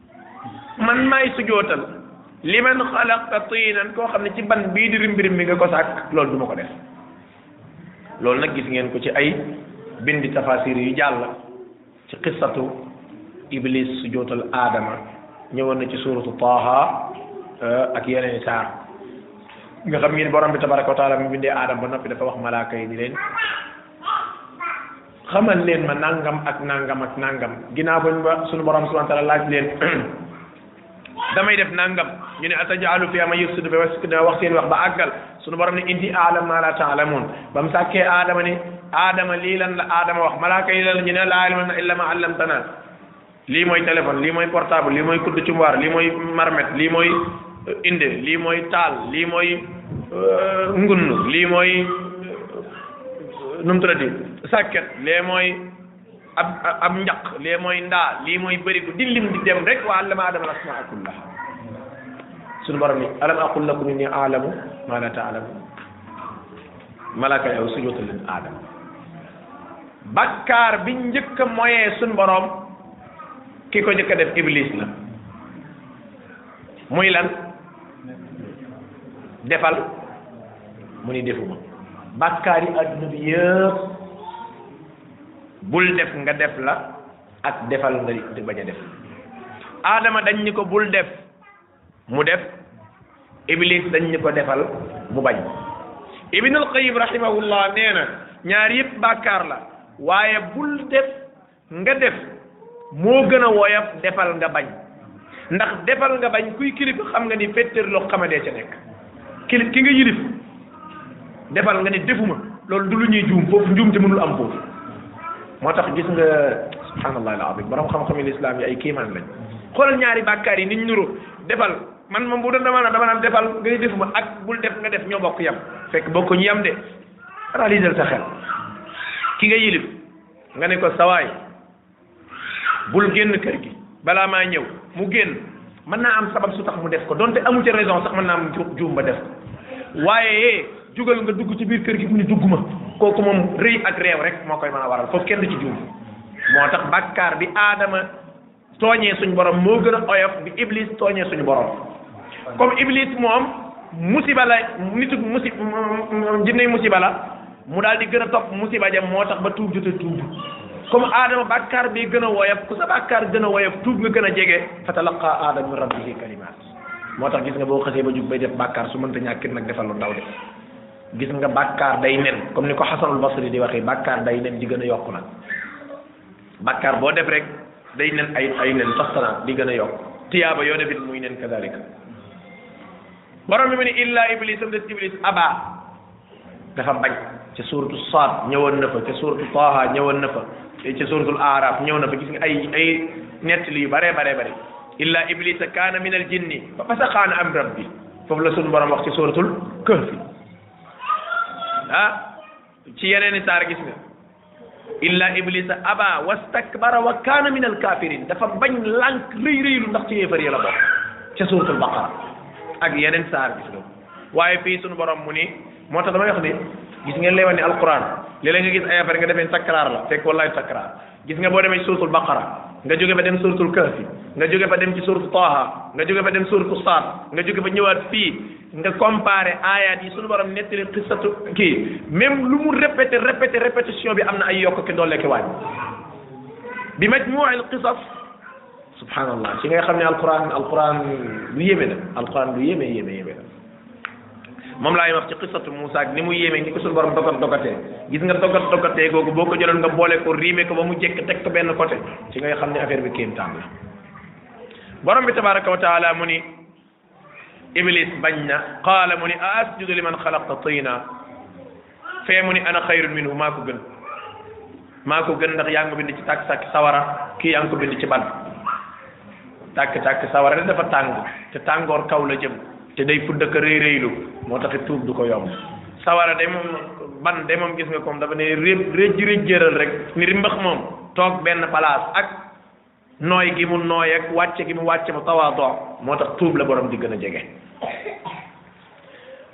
man maay sujootal li man xalaqta tiinan koo xam ne ci ban bii di rimbi rimbi nga ko sàkk loolu du ma ko def loolu nag gis ngeen ko ci ay bindi tafasir yu jàll ci qissatu iblis sujootal aadama ñëwoon na ci suuratu taaha eh, ak yeneen saar nga xam ngeen borom bi tabaraka wa taala mu bindee aadama ba noppi dafa wax malaaka yi ni leen xamal leen ma nangam ak nangam ak nangam ginnaaw bañ ba suñu borom subhanahu wa taala laaj leen damay def nangam ñu ne atajaalu fiha man yufsidu fiha wasfiku dima wax seen wax ba àggal suñu borom ne indi alam ma la taalamun ba mu sàkkee aadama ne aadama lii lan la aadama wax malaaka yi lan ñu ne laa ilma illa ma allamtana lii mooy téléphone lii mooy portable lii mooy kudd ci mbaar lii mooy marmet lii mooy euh, inde lii mooy taal lii mooy euh, ngunn lii mooy euh, nu mu tuddati sàkket lee mooy ab ab njaq lee mooy ndaa lii mooy bërigo di lim di dem rek wa allama adama al asmaa kullaha suñu borom ni alam aqul lakum inni aalamu ma la taalamu malaka yow sujootal leen aadama bakkaar bi njëkk a moyee suñ boroom ki ko njëkk a def iblis la muy lan defal mu ni defuma bakkaar yi adduna bi yëpp bul def nga def la ak defal nga di bañ a def aadama dañ ni ko bul def mu def iblis dañ ñu ko defal mu bañ ibn al qayyim rahimahullah nee na ñaar yëpp bàkkaar la waaye bul def nga def moo gën a woyof defal nga bañ ndax defal nga bañ kuy kilifa xam nga ni fetteer loo xamadee ca nekk kilif ki nga yilif defal nga ne defuma loolu du lu ñuy juum foofu njuum te mënul am foofu moo tax gis nga subhanallah alazim borom xam-xam yi lislaam yi ay kiimaan lañ xoolal ñaari bàkkaar yi niñ nuroo defal man moom bu doon dama naan dama naan defal nga ne defuma ak bul def nga def ñoo bokk yam fekk bokk ñu yam de analysel sa xel ki nga yilif nga ne ko sawaay bul génn kër gi balaa maa ñëw mu génn mën naa am sabab su tax mu def ko donte amu ci raison sax mën naa am juum ba def ko waaye jugal nga dugg ci biir kër gi mu ni dugg ma kooku moom rëy ak réew rek moo koy mën a waral foofu kenn du ci juum moo tax bàkkaar bi aadama tooñee suñu borom moo gën a oyof bi iblis tooñee suñu borom comme iblis moom musiba la nitu musib jinne musiba la mu daal di gën a topp musiba jam moo tax ba tuub jote tuub comme aadama bàkkaar bi gën a woyof ku sa bàkkaar gën a woyof tuub nga gën a jege fa talaqa aadama min rabbihi kalimaat moo tax gis nga boo xasee ba jug bay def bàkkaar su mënta ñàkkit nag defal lu ndaw de gis nga bàkkaar day nen comme ni ko xasanul basri di waxee bàkkaar day nen di gën a yokk nag bàkkaar boo def rek day nen ay ay nen toxtanaat di gën a yokk tiyaaba yoo defit muy nen kadalika borom bi mu ne illa iblis am des iblis aba dafa bañ ca suuratu Saad ñëwoon na fa ca suuratu Taaha ñëwoon na fa ca suuratul Aaraaf ñëw na fa gis nga ay ay nettali yu bare bare bare illa iblisa kaana min al jinni fa fasaqa an amri rabbi foofu la sunu borom wax ci suuratul Kahfi ah ci yeneen i saar gis nga illa iblisa aba wastakbara wa kaana min alkafirin dafa bañ lànk rëy rëylu ndax ci yéefar yi la bokk ca suratul baqara ak yeneen saar gis nga waaye fii sunu borom mu ni moo tax damay wax ni gis ngeen lay wax ni alquran léeg-léeg nga gis ay affaire nga defee takraar la fekk wallaay takraar gis nga boo demee ci suratul baqara nga jóge fa dem suratul kahfi nga jóge fa dem ci suratul taha nga jóge fa dem suratul saat nga jóge fa ñëwaat fii nga comparé ayat yi suñu borom nettali xisatu kii même lu mu répété répété répétition bi am na ay yokk ki doole ki waaj bi majmuuil qisas subhanallah ci nga xam ne alquran alquran lu yéeme la alquran lu yéeme yéeme yéeme la moom laay wax ci qisatu Moussa ak ni mu yéeme ni ko suñu borom dogat dogatee gis nga dogat dogatee googu boo ko jëloon nga boole ko riime ko ba mu jekk teg ko benn côté ci ngay xam ne affaire bi kéemtaan la borom bi tabaraka wa taala mu ni iblis bañ na qaala mu ni a asjudu liman xalaqta tina fee mu ni ana xayrun minhu maa ko gën maa ko gën ndax yaa ngi ko bind ci tàkk-tàkk sawara kii yaa ngi ko bind ci ban tàkk-tàkk sawara de dafa tàng te tàngoor kaw la jëm te day fudd ak rëy rëylu moo tax it tuub du ko yomb sawara de moom ban de moom gis nga comme dafa ne réj réjjëral rek ni rimbax moom toog benn place ak nooy gi mu nooy ak wàcce gi mu wàcce mu tawaadoo moo tax tuub la borom di gën a jege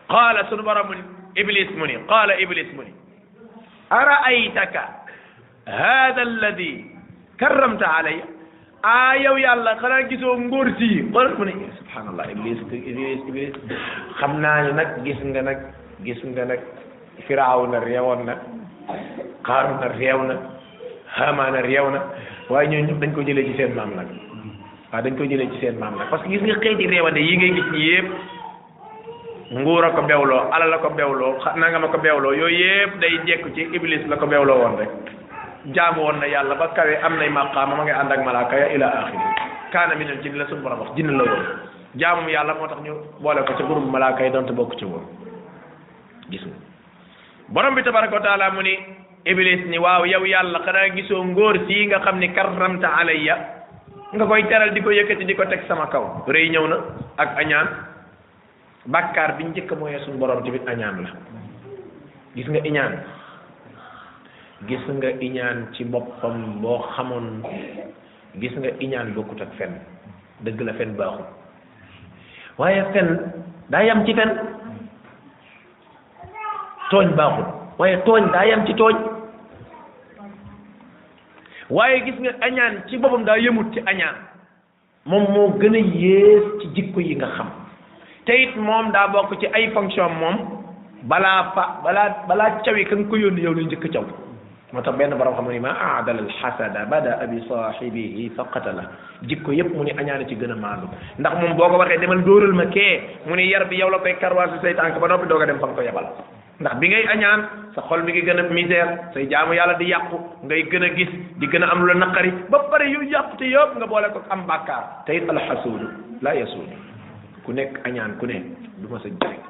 qaala sunu borom mu ni iblis mu ni qaala iblis mu ni araaytaka hada alladi karramta alayya ah yow yàlla xanaa gisoo ngóor si xool mu ne subhanallah iblis iblis iblis xam naa ne nag gis nga nag gis nga nag firaaw na réewoon na xaaru na réew na xamaana réew na waaye ñooñu ñëpp dañ ko jëlee ci seen maam nag waaw dañ ko jëlee ci seen maam nag parce que gis nga xeeti réewande yi ngay gis ñi yëpp nguur a ko bewloo alal la ko bewloo nangam a ko bewloo yooyu yëpp day jekku ci iblis la ko bewloo woon rek jaamu woon na yàlla ba kawe am nay maqaama ma ngay ànd ak malaaka ya ila axiri kaana minal jinni la suñu borom wax jinne la woon jaamum yàlla moo tax ñu boole ko ca groupe malaaka yi donte bokk ci woon gis nga borom bi tabaraka wa taala mu ni iblis ni waaw yow yàlla xanaa gisoo ngóor sii nga xam ni karramta alayya nga koy teral di ko yëkkati di ko teg sama kaw rëy ñëw na ak añaan bàkkaar bi njëkk mooy suñu borom tamit añaan la gis nga iñaan gis nga iñaan ci boppam boo xamoon gis nga iñaan bokkut ak fen dëgg la fen baaxul waaye fen daa yam ci fen tooñ baaxul waaye tooñ daa yem ci tooñ waaye gis nga añaan ci boppam daa yëmut ci añaan moom moo gën a yées ci jikko yi nga xam te it moom daa bokk ci ay fonction moom balaa fa balaa balaa cawi ka nga ko yónni yow la njëkk caw moo tax benn borom xam ne ma aadal al xasada bada abi saaxibihi fa qatala jikko yëpp mu ni añaane ci gën a maandu ndax moom boo ko waxee demal dóoral ma kee mu ni yar bi yow la koy karwaasi say tànk ba noppi doog a dem fa nga ko yebal ndax bi ngay añaan sa xol mi ngi gën a misère say jaamu yàlla di yàqu ngay gën a gis di gën a am lu la naqari ba pare yu yàpp te yëpp nga boole ko am bàkkaar te it alxasuudu laa yasuudu ku nekk añaan ku ne du ma sa jëriñ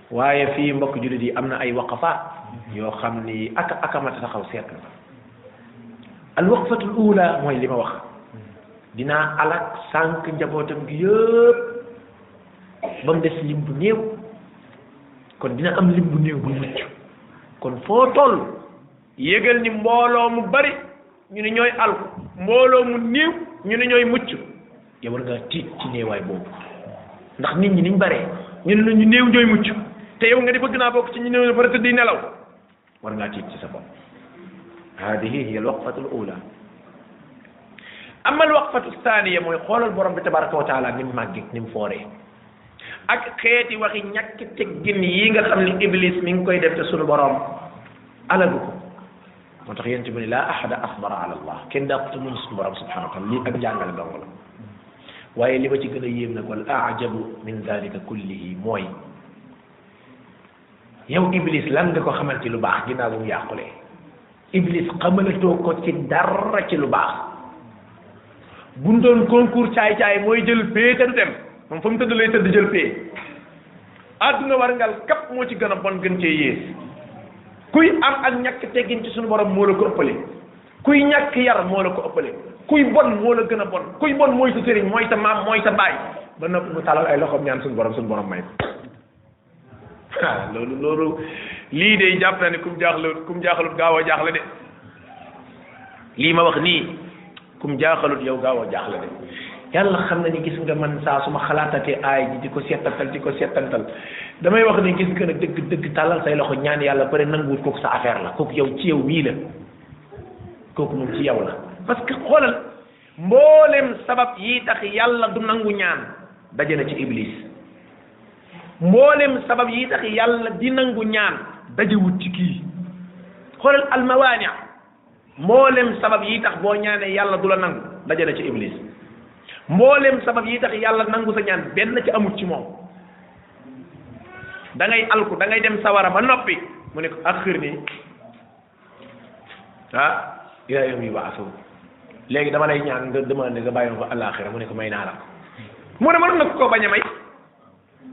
waaye fii mbokk jullit yi am na ay waqafaat yoo xam ni ak akamata taxaw seetlu al waqfatul ula mooy li ma wax dinaa alak sànq njabootam gi yëpp ba mu des lim bu néew kon dina am lim bu néew bu mucc kon foo toll yëgal ni mbooloo mu bari ñu ni ñooy alku mbooloo mu néew ñu ni ñooy mucc yow war ngaa tiit ci néewaay boobu ndax nit ñi niñ baree ñu ne ñu néew ñooy mucc te yow nga di bëgg naa bokk ci ñu néew ba tëdd di nelaw war ngaa tiit ci sa bopp hadihi hiya alwaqfatu al ula amma alwaqfatu thaniya mooy xoolal borom bi tabaraka wa taala ni mu màggi ni mu fooree ak xeeti waxi ñàkk teggin yi nga xam ne iblis mi ngi koy def te sunu borom alagu ko moo tax yent bi ne laa ahada asbara ala allah kenn dàqute muñ suñu borom subhanahu wa taala lii ak njàngale dong la waaye li ma ci gën a yéem nag wal ajabu min dalika kullihi mooy yow iblis lan nga ko xamal ci lu baax ginnaaw bu mu yàqule iblis xamalatoo ko ci dara ci lu baax bu doon concours caay-caay mooy jël pee te du dem moom fa mu tëdd lay tëdd jël pee àdduna war ngal kap moo ci gën a bon gën cee yées kuy am ak ñàkk teggin ci suñu borom moo la ko ëppale kuy ñàkk yar moo la ko ëppale kuy bon moo la gën a bon kuy bon mooy sa sëriñ mooy sa maam mooy sa baay ba noppi mu talal ay loxoom ñaan suñu borom suñu borom may ko ah loolu loolu lii de jàpp naa ne kum jaaxle kum jaaxalut gaaw a jaaxle de lii ma wax nii kum jaaxalut yow gaaw a jaaxle de yàlla xam na ni gis nga man saa su ma xalaatatee aay ji di ko seetantal di ko seetantal damay wax ni gis nga nag dëgg dëgg tàllal say loxo ñaan yàlla pare nanguwut kooku sa affaire la kooku yow ci yow mii la kooku moom ci yow la parce que xoolal mboolem sabab yi tax yàlla du nangu ñaan daje na ci iblis mboolem sabab yi tax yàlla di nangu ñaan dajewut ci kii xoolal almawaani mboolem sabab yi tax boo ñaanee yàlla du la nangu daje na ci iblis mboolem sabab yi tax yàlla nangu sa ñaan benn ci amut ci moom da ngay alku da ngay dem sawara ba noppi mu ne ko axir nii ah ila yom yi ba asow léegi dama lay ñaan nga demandé nga bàyyi ma ko àllaaxira mu ne ko may naa la ko mu ne mënoon na ko koo bañ a may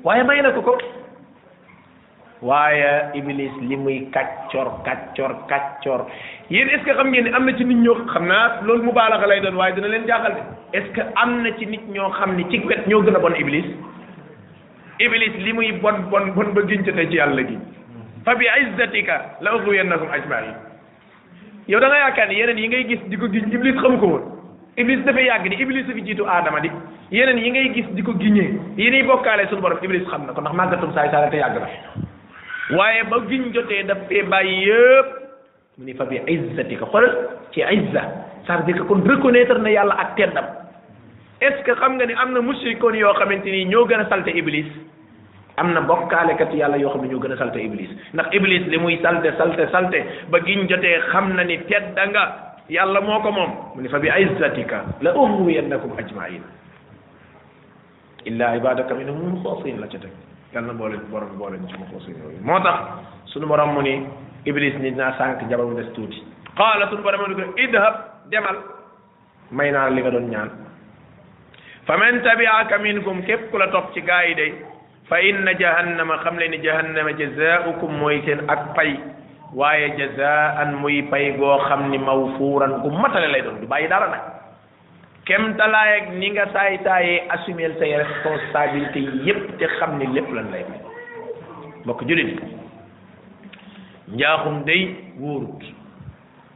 waaye may na ko ko waaye iblis li muy kàccor kàccor kàccor yéen est-ce que xam ngeen ne am na ci nit ñoo xam naa loolu mu baalaxa lay doon waaye dina leen jaaxal de est-ce que am na ci nit ñoo xam ni ci wet ñoo gën a bon iblis iblis li muy bon bon bon ba gincate ci yàlla gi fa bi izzatika la ughwiyannahum ajmain yow da nga yaakaar ni yeneen yi ngay gis di ko giñ iblis xamu ko woon iblis dafa yàgg ni iblis fi jiitu aadama di yeneen yi ngay gis di ko giñee yi niy bokkaale suñu borom iblis xam na ko ndax màggatum saay saala te yàgg na waaye ba giñ jotee daf fee bàyyi yëpp mu ni fa bi izzatika xoolal ci izza ça veut dire que kon reconnaître na yàlla ak teddam est ce que xam nga ni am na mushrikoon yoo xamante ni ñoo gën a salte iblis am na bokkaalekat yàlla yoo xam ne ñoo gën a salte iblis ndax iblis li muy salte salte salte ba giñ jotee xam na ni tedda nga yàlla moo ko moom mu ni fa bi izzatika la ughwiyannakum ajmain illa ibadaka minhum muxlasin la ca teg yàlla na boole borom boole ci muxlasin yooyu moo tax sunu borom mu ni iblis ni naa sànq jabar mu des tuuti qaala sunu borom mu ni ko idhab demal may naa li nga doon ñaan fa man tabiaka minkum képp ku la topp ci gaa yi day fa inna jahannama xam le ni jahannama jazaukum mooy seen ak pay waaye jazaan muy pay goo xam ni mawfuuran ku matale lay doon du bàyyi dara nag kem talaay ak ni nga saay saayee assumer say responsabilité yépp te xam ni lépp lan lay may mbokk jullit njaaxum day wóorut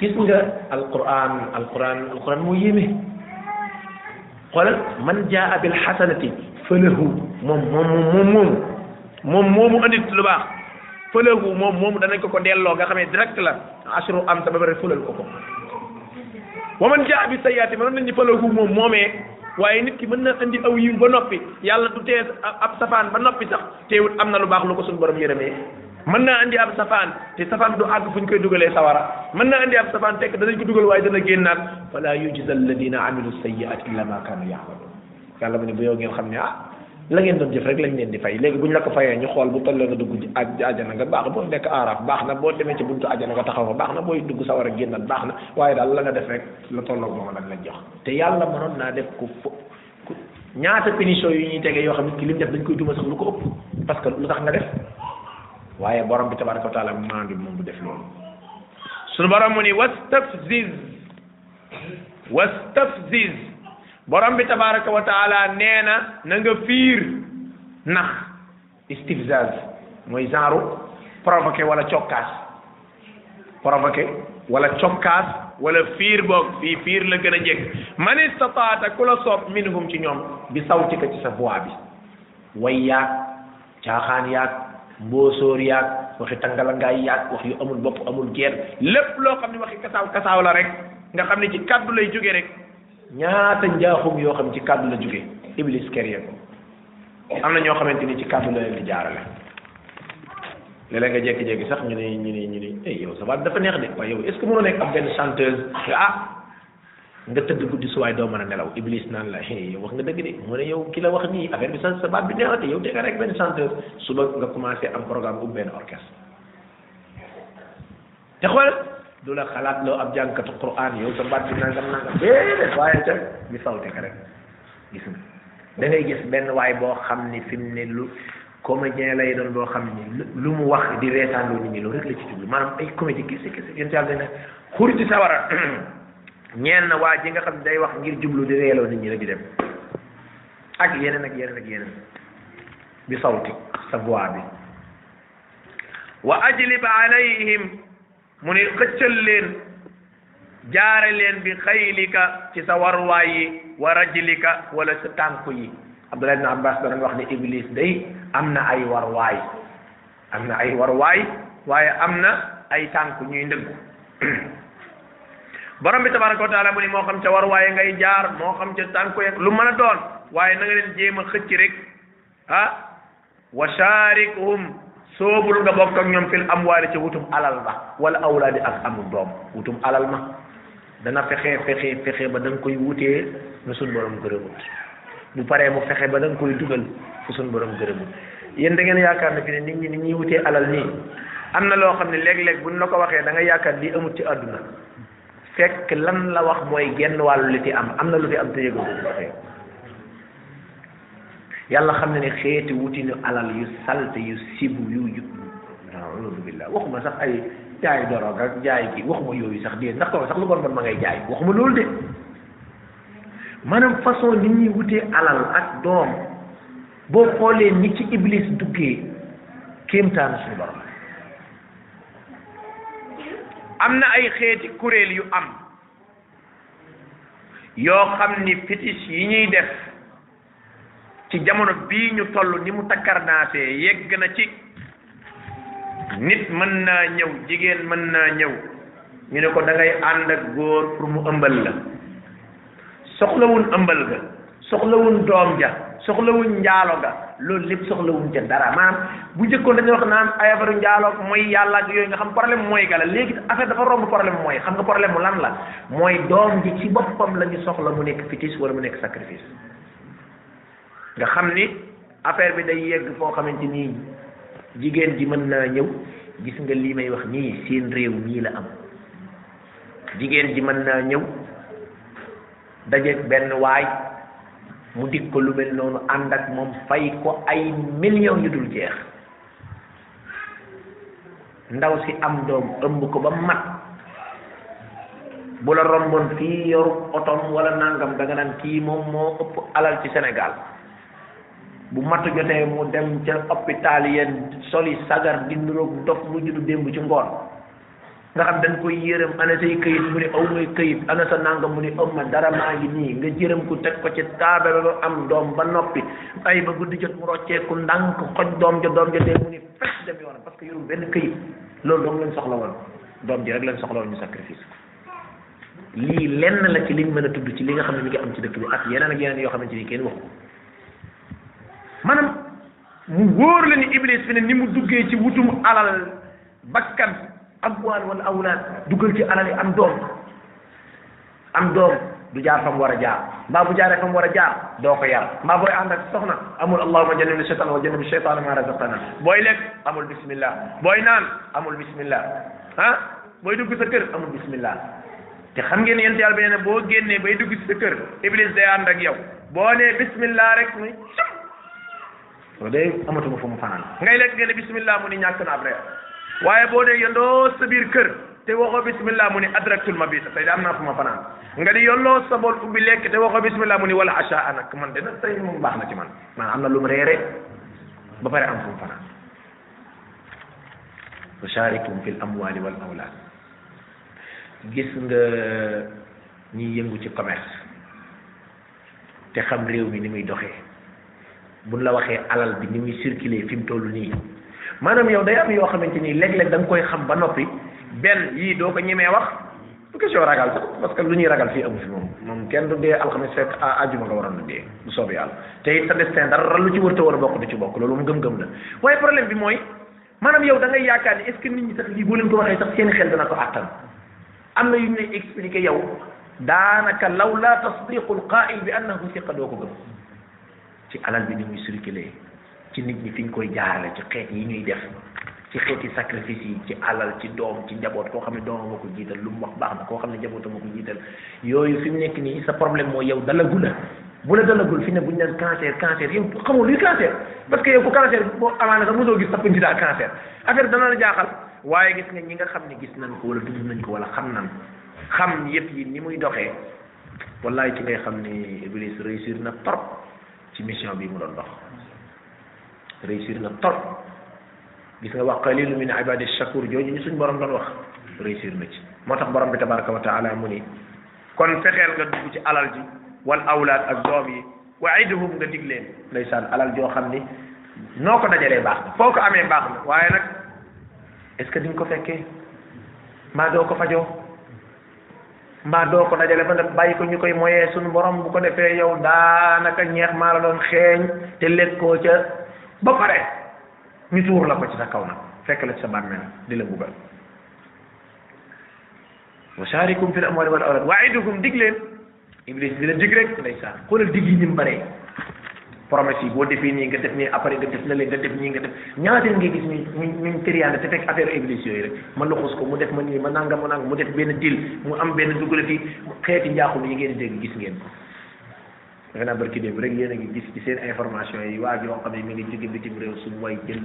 gis nga alquran alquran alquran moo yéeme xoolal man jaa bil xasanati falahu moom moom moom moom moomu moom moomu andit lu baax falahu moom moomu danañ ko ko delloo nga xam ne direct la asru am sa ba pare fulal ko ko wa man jaa bi sayyaati man nañ ni falahu moom moomee waaye nit ki mën na andi aw yiw ba noppi yàlla du tee ab safaan ba noppi sax teewut am na lu baax lu ko suñu borom yërëmee mën naa andi ab safaan te safaan du àgg fu ñu koy dugalee sawara mën naa andi ab safaan fekk danañ ko dugal waaye dana génnaat fala yujza alladina amilu sayiat illa ma kanu yaamaluun yàlla mu ne bu yow ngeen xam ne ah la ngeen doon jëf rek lañ leen di fay léegi buñ la ko fayee ñu xool bu tolloo nga dugg ajana nga baax boo nekk aaraaf baax na boo demee ci buntu ajana nga taxaw fa baax na booy dugg sawara génnaat baax na waaye daal la nga def rek la tolloog moom lañ la jox te yàlla mënoon naa def ku ñaata punition yu ñuy tege yoo xam ne ki lim def dañ koy duma sax lu ko ëpp parce que lu tax nga def waaye borom bi tabaraka wa taala maandu moom du def loolu sunu borom mu ni wastafziz wastafziz borom bi tabaraka wa taala nee na na nga fiir nax istifzaz mooy genre provoqué wala cokkaas provoqué wala cokkaas wala fiir boog fii fiir la gën a jekk man istataata ku la soob minhum ci ñoom bi sawtika ci sa voix bi way yaag caaxaan yaag mboosóor yaag waxi tangalangaay yaag wax yu amul bopp amul geer lépp loo xam ne waxi kasaaw kasaaw la rek nga xam ne ci kàddu lay jóge rek ñaata njaaxum yoo xam ci kàddu la jóge iblis kër ko am na ñoo xamante ni ci kàddu la leen di jaarale léeg-léeg nga jékki-jékki sax ñu ne ñu ne ñu ne eh yow sa baat dafa neex de waaye yow est ce que mënoo nekk am benn chanteuse nga ah nga tëdd guddi su waay doo mën a nelaw iblis naan la eh yow wax nga dëgg de mu ne yow ki la wax nii affaire bi sa sa baat bi neex na te yow te nga rek benn chanteuse suba nga commencé am programme bu benn orchestre te xool du la xalaat loo ab jànkatu quran yow sa baat bi nangam nangam déedéet waaye ca ñu sawte ka rek gis nga da ngay gis benn waay boo xam ni fi mu ne lu comédien lay doon boo xam ni lu- lu mu wax di reetaan loo nit ñi loolu rek la ci jublu maanaam ay comédie kese kese yéen yàlla ne xur ci sawara ñeen na waa ji nga xam ne day wax ngir jublu di reeloo nit ñi rek di dem ak yeneen ak yeneen ak yeneen bi sawti sa voix bi wa ajlib alayhim mu ne xëccal leen jaare leen bi xaylika ci sa warwaay yi wa rajlika wala sa tànk yi abdullah ibn abbas danañ wax ne iblis day am na ay warwaay am na ay warwaay waaye am na ay tànk ñuy ndëggu borom bi tabaraka wa taala mu ni moo xam ca warwaay ngay jaar moo xam ca tànk lu mën a doon waaye na nga leen jéem a xëcc rek ah wa sharikhum soobul nga bokk ak ñoom fil amwaali ci wutum alal ba wala awlaadi ak amul doom wutum alal ma dana fexe fexe fexe ba da nga koy wutee nu suñ borom gërëmut bu paree mu fexe ba da nga koy dugal fu suñ borom gërëmut yéen da ngeen yaakaar ne fi ne nit ñi ni ñuy wutee alal nii am na loo xam ne léeg-léeg buñ la ko waxee da nga yaakaar lii amut ci àdduna fekk lan la wax mooy genn wàllu li fi am am na lu fi am te yëgul ko yàlla xam ne ne xeeti wutinu alal yu salte yu sibu yu yu audu billah waxuma sax ay jaay dorog ak jaay gi waxuma yooyu sax dee ndax ko sax lu bon bon ma ngay jaay waxuma loolu de maanaam façon nit ñuy wutee alal ak doom boo xoolee ni ci iblis duggee kéemtaanu suñu borom am na ay xeeti kuréel yu am yoo xam ni fétiche yi ñuy def ci jamono bii ñu toll ni mu takkarnaasee yegg na ci nit mën naa ñëw jigéen mën naa ñëw ñu ne ko da ngay ànd ak góor pour mu ëmbal la soxlawul ëmbal ga soxlawuñ doom ja soxlawuñ njaalo ga loolu lépp soxlawuñ ca dara maanaam bu njëkkoon dañuy wax naan ay affaire njaalo mooy yàlla ak yooyu nga xam problème mooy gala léegi affaire dafa romb problème mooy xam nga problème mu lan la mooy doom ji ci boppam la ñu soxla mu nekk fétiche wala mu nekk sacrifice nga xam ni affaire bi day yegg foo xamante ni jigéen ji mën naa ñëw gis nga lii may wax nii seen réew mii la am jigéen ji mën naa ñëw dajeeg benn waay mu dig ko lu mel noonu ànd ak moom fay ko ay millions yu dul jeex ndaw si am doom ëmb ko ba mat bu la romboon fii yoru otom wala nangam da nga naan kii moom moo ëpp alal ci Sénégal bu matu jotee mu dem ca hôpital yeen soli sagar di nuroog dof lu juddu démb ci ngoon nga xam dañ koy yërëm ana say këyit mu ne aw may këyit ana sa nangam mu ne aw ma dara maa ngi nii nga jërëm ko teg ko ci taabal ba am doom ba noppi ay ba guddi jot mu rocceeku ndànk xoj doom ja doom ja dee mu ne fes dem yoonam parce que yorul benn këyit loolu doom lañ soxla woon doom ji rek lañ soxla woon ñu sacrifice lii lenn la ci liñ mën a tudd ci li nga xam ne mi ngi am ci dëkk bi ak yeneen ak yeneen yoo xamante ni kenn waxu maanaam mu wóor la ni iblis fi ne ni mu duggee ci wutum alal bakkan amwaal wal awlaad dugal ci alal yi am doom am doom du jaar fa mu war a jaar mbaa bu jaaree fa mu war a jaar doo ko yar mbaa booy ànd ak soxna amul allahuma jannibna shaytaan wa jannib shaytaan ma razaqtana booy lekk amul bismillah booy naan amul bismillah ah booy dugg sa kër amul bismillah te xam ngeen yent yàlla beneen boo génnee bay dugg sa kër iblis day ànd ak yow boo nee bismillah rek muy loolu day amatuma fu mu fanaan ngay lekk nga ne bismillah mu ni ñàkk na ab reer waaye boo dee yendoo sa biir kër te waxoo bismillah mu ni adraktul mabita tey de am naa fu ma fanaan nga ni yolloo sa bool ubbi lekk te waxoo bismillah mu ni wala acha anak man de nag tey moom baax na ci man man am na lu mu reere ba pare am fu mu fanaan wa sharikum fil amwali wal awlad gis nga ñiy yëngu ci commerce te xam réew mi ni muy doxee buñ la waxee alal bi ni muy circuler fi mu toll nii maanaam yow day am yoo xamante ni léeg-léeg da nga koy xam ba noppi benn yii doo ko ñemee wax du question ragal sax parce que lu ñuy ragal fii amu fi moom moom kenn du dee alxames fekk ah àjjuma nga waroon na dee bu soobee yàlla te it sa destin dara lu ci wërta war a bokk du ci bokk loolu moom gëm-gëm la waaye problème bi mooy maanaam yow da ngay yaakaar ni est-ce que nit ñi sax lii boo leen ko waxee sax seen xel dana ko àttan am na yu ñu lay expliqué yow daanaka law la tasdiqu alqaa'il bi annahu siqa doo ko gëm ci alal bi ni ñuy circulé ci nit ñi fi ñu koy jaarale ci xeet yi ñuy def ci xeeti sacrifice yi ci alal ci doom ci njaboot koo xam ne doomam moo ko jiital lu mu wax baax na koo xam ne njabootam moo ko jiital yooyu fi mu nekk nii sa problème mooy yow dala gula bu la dalagul fi ne bu ñu naan cancer cancer yow xamul luy cancer parce que yow ku cancer boo amaana sax mosoo gis sax ñu daa cancer affaire dana la jaaxal waaye gis nga ñi nga xam ne gis nañ ko wala dund nañ ko wala xam nañ xam yëpp yi ni muy doxee wallaay ci ngay xam ni Iblis réussir na trop ci mission bi mu doon dox réussir na trop gis nga wax qalilu min ibadi shakur jooju ñu suñ borom doon wax réussir na ci moo tax borom bi tabaraka wa taala mu ni kon fexeel nga dugg ci alal ji wal awlaad ak doom yi wa iduhum nga dig leen ndeysaan alal joo xam ni noo ko dajalee baax na foo ko amee baax na waaye nag est-ce que di ko fekkee mbaa doo ko fajoo mbaa doo ko dajale ba nag bàyyi ko ñu koy moyee suñu borom bu ko defee yow daanaka ñeex maa la doon xeeñ te lekkoo ca ba pare ñu tuur la ko ci sa kaw nag fekk la ci sa bàmmeel di la buggal wa shaarikum fil amwali wal awlad waidukum dig leen iblis di la dig rek ndeysaan xoolal dig yi ni mu baree promesse yi boo defee nii nga def nii après nga def na leen nga def nii nga def ñaata nga gis ñu ñu ñu tëriyaane te fekk affaire iblis yooyu rek ma loxos ko mu def ma nii ma nangam ma nangam mu def benn dil mu am benn dugal fii xeeti njaaxum yi ngeen di dégg gis ngeen ko defe naa barki démb rek yéen a ngi gis ci seen information yi waa joo xam ne mi ngi jóge bitim réew su mooy jël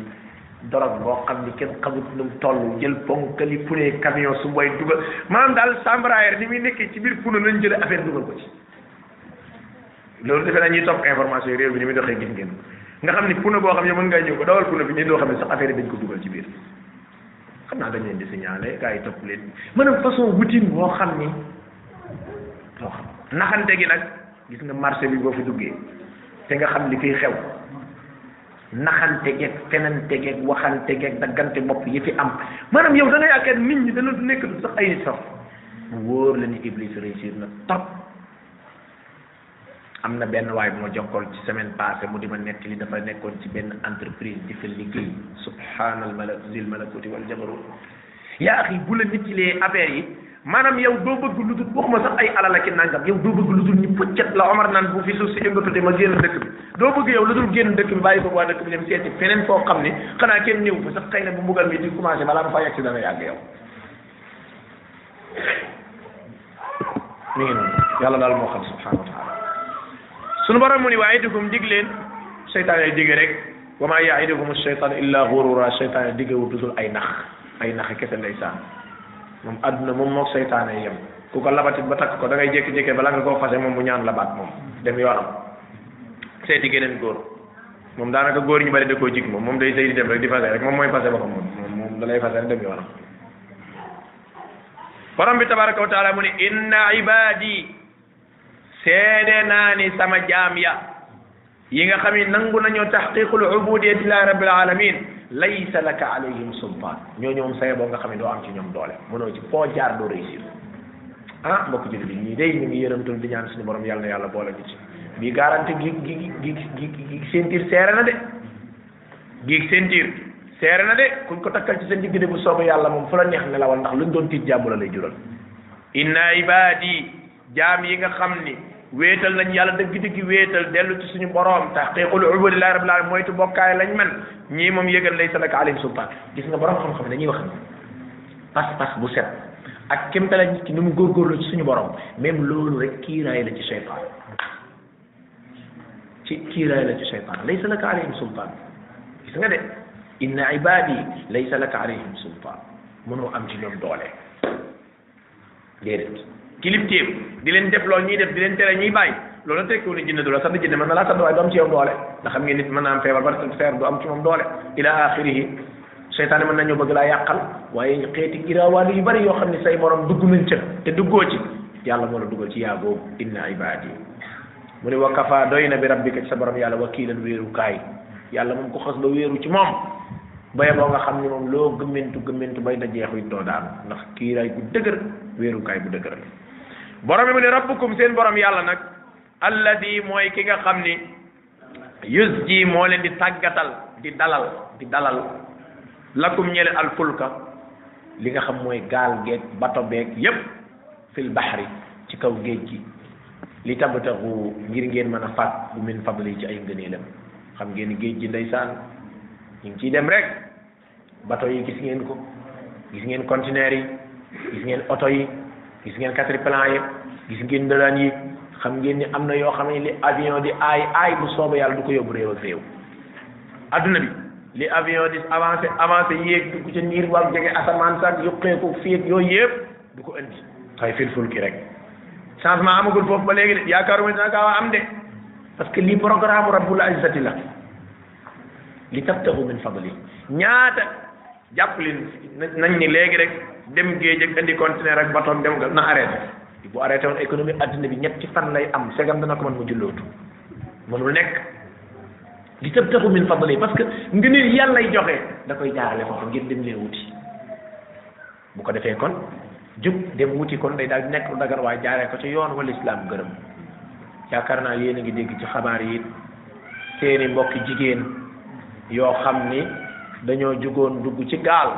dorog boo xam ni kenn xamut nu mu toll jël ponkali pune camion su mooy dugal maanaam daal sambrayer ni muy nekkee ci biir pune lañ jëlee affaire dugal ko ci loolu defe naa ñuy topp information yi réew bi ni muy doxee gis ngeen nga xam ni pune boo xam ne mën ngaa ñëw ko dawal pune bi ñu doo xam ne sax affaire yi dañ ko dugal ci biir xam naa dañ leen di signalé gars yi topp leen maanaam façon wutin moo xam ni moo xam naxante gi nag gis nga marché bi boo fi duggee te nga xam li fiy xew naxante geeg fenante geeg waxante geeg daggante bopp yi fi am maanaam yow da nga yaakaar nit ñi dana nekk sax ay nit sax mu wóor la ni iblis réussir na trop am na benn waay bu ma jokkool ci semaine passée mu di ma nekk li dafa nekkoon ci benn entreprise di fa liggéey subhanal malak zil malakuti wal jabarut yaa axi bu la nit ci lee affaire yi maanaam yow doo bëgg lu dul waxuma sax ay alal ak i nangam yow doo bëgg lu dul ñu pëccat la Omar naan bu fi suuf si yëngatute ma génn dëkk bi doo bëgg yow lu dul génn dëkk bi bàyyi ko waa dëkk bi dem seeti feneen foo xam ne xanaa kenn néew fa sax xëy na bu mbugal mi di commencé balaa ma faa yegg si dana yàgg yow mi ngi noonu yàlla daal moo xam subhanahu wa taala sunu borom mu ni waaye digum dig leen seytaan ay digge rek wa maa yaidukum seytaan illa gurura seytaan ay digge wututul ay nax ay nax kese ndeysaan moom adduna moom moog seytaan ay yem ku ko labatit ba takk ko da ngay jékki-jékki bala nga koo fase moom mu ñaan labaat moom dem yoonam seeti geneen góor moom daanaka góor ñu bari da koo jig moom moom day sëy di dem rek di fase rek moom mooy fase boppam moom moom da lay fase rek dem yoonam borom bi tabaraka wa taala mu ne inna ibadi seede naa ni sama jaam ya yi nga xam ne nangu nañoo taxqiqul ubudiyati lillahi rabbil alamin laysa laka alayhim sultan ñoo ñoom saye boo nga xam ne doo am ci ñoom doole mënoo ci foo jaar doo réussir ah mbokk jullit yi ñii day ñu ngi yërëmtul di ñaan suñu borom yàlla na yàlla boole ñu ci bii garanti gi gi gi gi gi sentir seere na de giig seen diir seere na de kuñ ko takkal ci sa ndigg de bu soobee yàlla moom fu la neex nelawal ndax luñ doon tiit jàmm la lay jural inna ibaadi jaam yi nga xam ni wéetal nañ yàlla dëgg-dëgg wéetal dellu ci suñu borom tahqiqul ubudillahi rabbil alamin moytu bokkaay lañ man ñii moom yëgal laysa laka alayhim sultaan gis nga borom xam-xam dañuy wax pas-pas bu set ak kémtala nit ki ni mu góorgóorlu ci suñu borom même loolu rek kiiraay la ci seytaan ci kiiraay la ci seytaan laysa laka alayhim sultaan gis nga de inna ibadi laysa laka alayhim sultaan mënoo am ci ñoom doole déedéet kilifteef di leen def loolu ñuy def di leen tere ñuy bàyyi loolu tekkiwu ne jinne du la sadd jinne mën na laa sadd waaye du am ci yow doole ndax xam ngeen nit mën naa am feebar ba feer du am ci moom doole ila axirihi seytaane mën nañoo bëgg laa yàqal waaye xeeti giraawaale yu bari yoo xam ne say morom dugg nañ ca te duggoo ci yàlla moo la dugal ci yaa boobu inna ibaadi mu ne wa kafa doy na bi rabbika ci sa borom yàlla wakiilan wéerukaay yàlla moom ko xas ba wéeru ci moom baye boo nga xam ne moom loo gëmmentu gëmmentu bay dajeexu it doo daanu ndax kiiraay bu dëgër wéerukaay bu dëgër la borom bi mu ne rabbukum seen borom yàlla nag alladi mooy ki nga xam ni yus ji moo leen di tàggatal di dalal di dalal lakum ñeleen al fulka li nga xam mooy gaal geeg bato beeg yépp fil baxri ci kaw géej gi li tabtaxu ngir ngeen mën a fàtt bu min fadli ci ay ngëneelam xam ngeen géej gi ndeysaan ñu ngi ciy dem rek bato yi gis ngeen ko gis ngeen conteneur yi gis ngeen oto yi gis ngeen quatre plan yi gis ngeen ndolaan yi xam ngeen ni am na yoo xam ne li avion di aay aay bu soobee yàlla du ko yóbbu réew ak réew adduna bi li avion di avancé avancé yéeg du ko ca niir waag jege asamaan sax yuqeeku fii ak yooyu yëpp du ko indi xay fil ful ki rek changement amagul foofu ba léegi de yaakaaruma dina gaaw a am de parce que lii programme rabbul izzati la li tabtaxu min fadli ñaata jàpp leen nañ ni léegi rek dem géej ak indi conteneur ak baton dem na arrêté bu arrêté woon économie addina bi ñetti fan lay am segam dana ko mën mu jullootu mënul nekk li tabtaxu min fadli parce que ngëneel yàllay joxe da koy jaarale foofu ngir dem leen wuti bu ko defee kon jub dem wuti kon day daal di nekk lu dagan waaye jaaree ko ci yoon wala islam gërëm yaakaar naa yéen a ngi dégg ci xabaar yi seeni mbokki jigéen yoo xam ni dañoo jugoon dugg ci gaal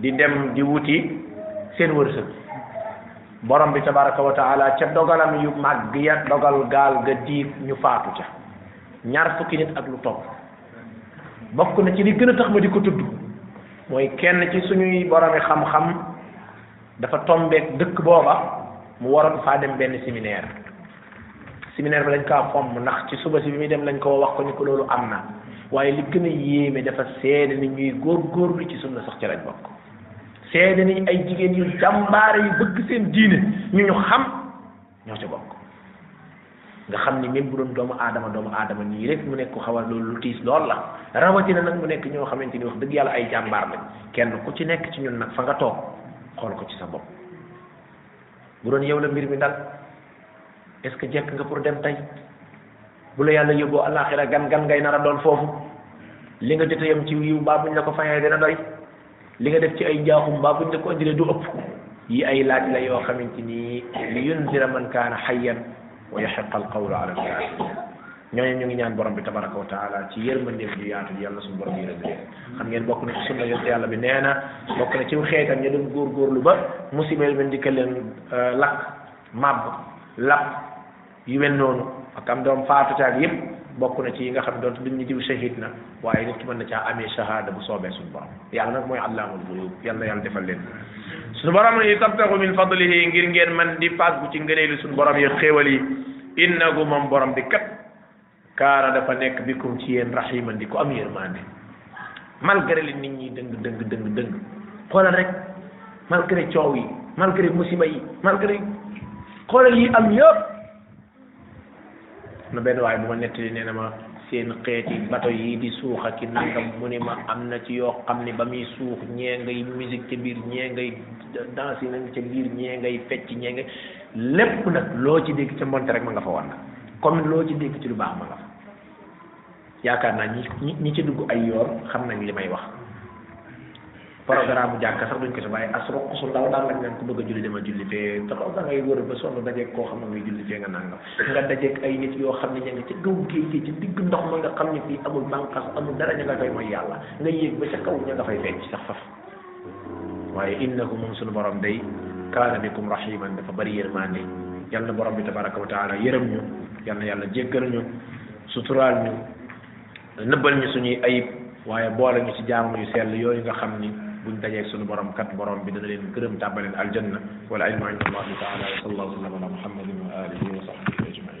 di dem di wuti seen wërsëg borom bi tabaraka wa taala ca dogalam yu màgg ya dogal gaal ga diig ñu faatu ca ñaar fukki nit ak lu topp bokk na ci li gën a tax ma di ko tudd mooy kenn ci suñuy boromi xam-xam dafa tombeek dëkk booba mu waroon faa dem benn séminaire séminaire bi lañ kaa fomm ndax ci suba si bi muy dem lañ ko wax ko ni ko loolu am na waaye li gën a yéeme dafa seede ni ñuy góorgóorlu ci sunna sax ci lañ bokk seede ni ay jigéen yu jàmbaare yu bëgg seen diine ñu ñu xam ñoo ci bokk nga xam ni même bu doon doomu aadama doomu aadama nii rek mu nekk ko xaw a loolu lu tiis lool la rawatina nag mu nekk ñoo xamante ni wax dëgg yàlla ay jàmbaar lañ kenn ku ci nekk ci ñun nag fa nga toog xool ko ci sa bopp bu doon yow la mbir mi dal est-ce que jekk nga pour dem tey bu la yàlla yóbboo alaxira gan gan ngay nar a doon foofu li nga jot a yem ci yiw mbaa buñ la ko fayee dina doy li nga def ci ay njaaxum mbaa buñ la ko indilee du ëpp yi ay laaj la yoo xamante ni li yundira man kaana xayyan wa yaxiqa alqawlu ala alkafirin ñooñu ñu ngi ñaan borom bi tabaraka wa taala ci yërmandeem ju yaatu yàlla suñu borom yërëm leen xam ngeen bokk na ci sunna yonte yàlla bi nee na bokk na ci xeetam ña doon góorgóorlu ba musiba yi leen dikkal leen lakk màbb lap yu mel noonu ak am doom faatu ca ak yépp bokk na ci yi nga xam doonte duñ ñu diw shahid na waaye nit ki mën na caa amee shahada bu soobee suñu borom yàlla nag mooy allaamul guyub yàlla na yàlla defal leen suñu borom ne tabtaxu min fadlihi ngir ngeen man di fàggu ci ngëneelu suñu borom yi xéewal yi innahu moom borom bi kat kaana dafa nekk bikum ci yéen rahiman di ko am yërmande malgré li nit ñi dëng dëng dëng dëng xoolal rek malgré coow yi malgré musiba yi malgré xoolal yi am yëpp na benn waaye bu ma nettali nee na ma seen xeeti bato yi di suux ak i nangam mu ne ma am na ci yoo xam ne ba muy suux ñee ngay musique ca biir ñee ngay danse nañ ca biir ñee ngay fecc ñee ngay lépp nag loo ci dégg ca mbonte rek ma nga fa woon nag comme loo ci dégg ci lu baax ma nga fa yaakaar naa ñi ñi ci dugg ay yoor xam nañ li may wax programme bu jàkka sax duñ ko si bàyyi as roq su ndaw daal lañ naan ku bëgg a julli dama julli fee te da ngay wër ba sonn dajeeg koo xam ne muy julli fee nga nangam nga dajeeg ay nit yoo xam ne ña nga ca gaw géej gi ci digg ndox ma nga xam ne fii amul bànqaas amul dara ña nga fay mooy yàlla nga yéeg ba ca kaw ña nga fay fecc sax faf waaye innahu moom sunu borom day kaana bikum rahiman dafa bari yërmande yal na borom bi tabaraka wa taala yërëm ñu yal na yàlla jéggal ñu suturaal ñu nëbbal ñu suñuy ayib waaye boole ñu ci jaamu yu sell yooyu nga xam ni buñ dajeeg suñu borom kat borom bi dana leen gërëm tàbbaleen aljanna wal ilmu inda allahi taala wa sallallahu sallam ala muhammadin wa alihi wa sahbihi ajmain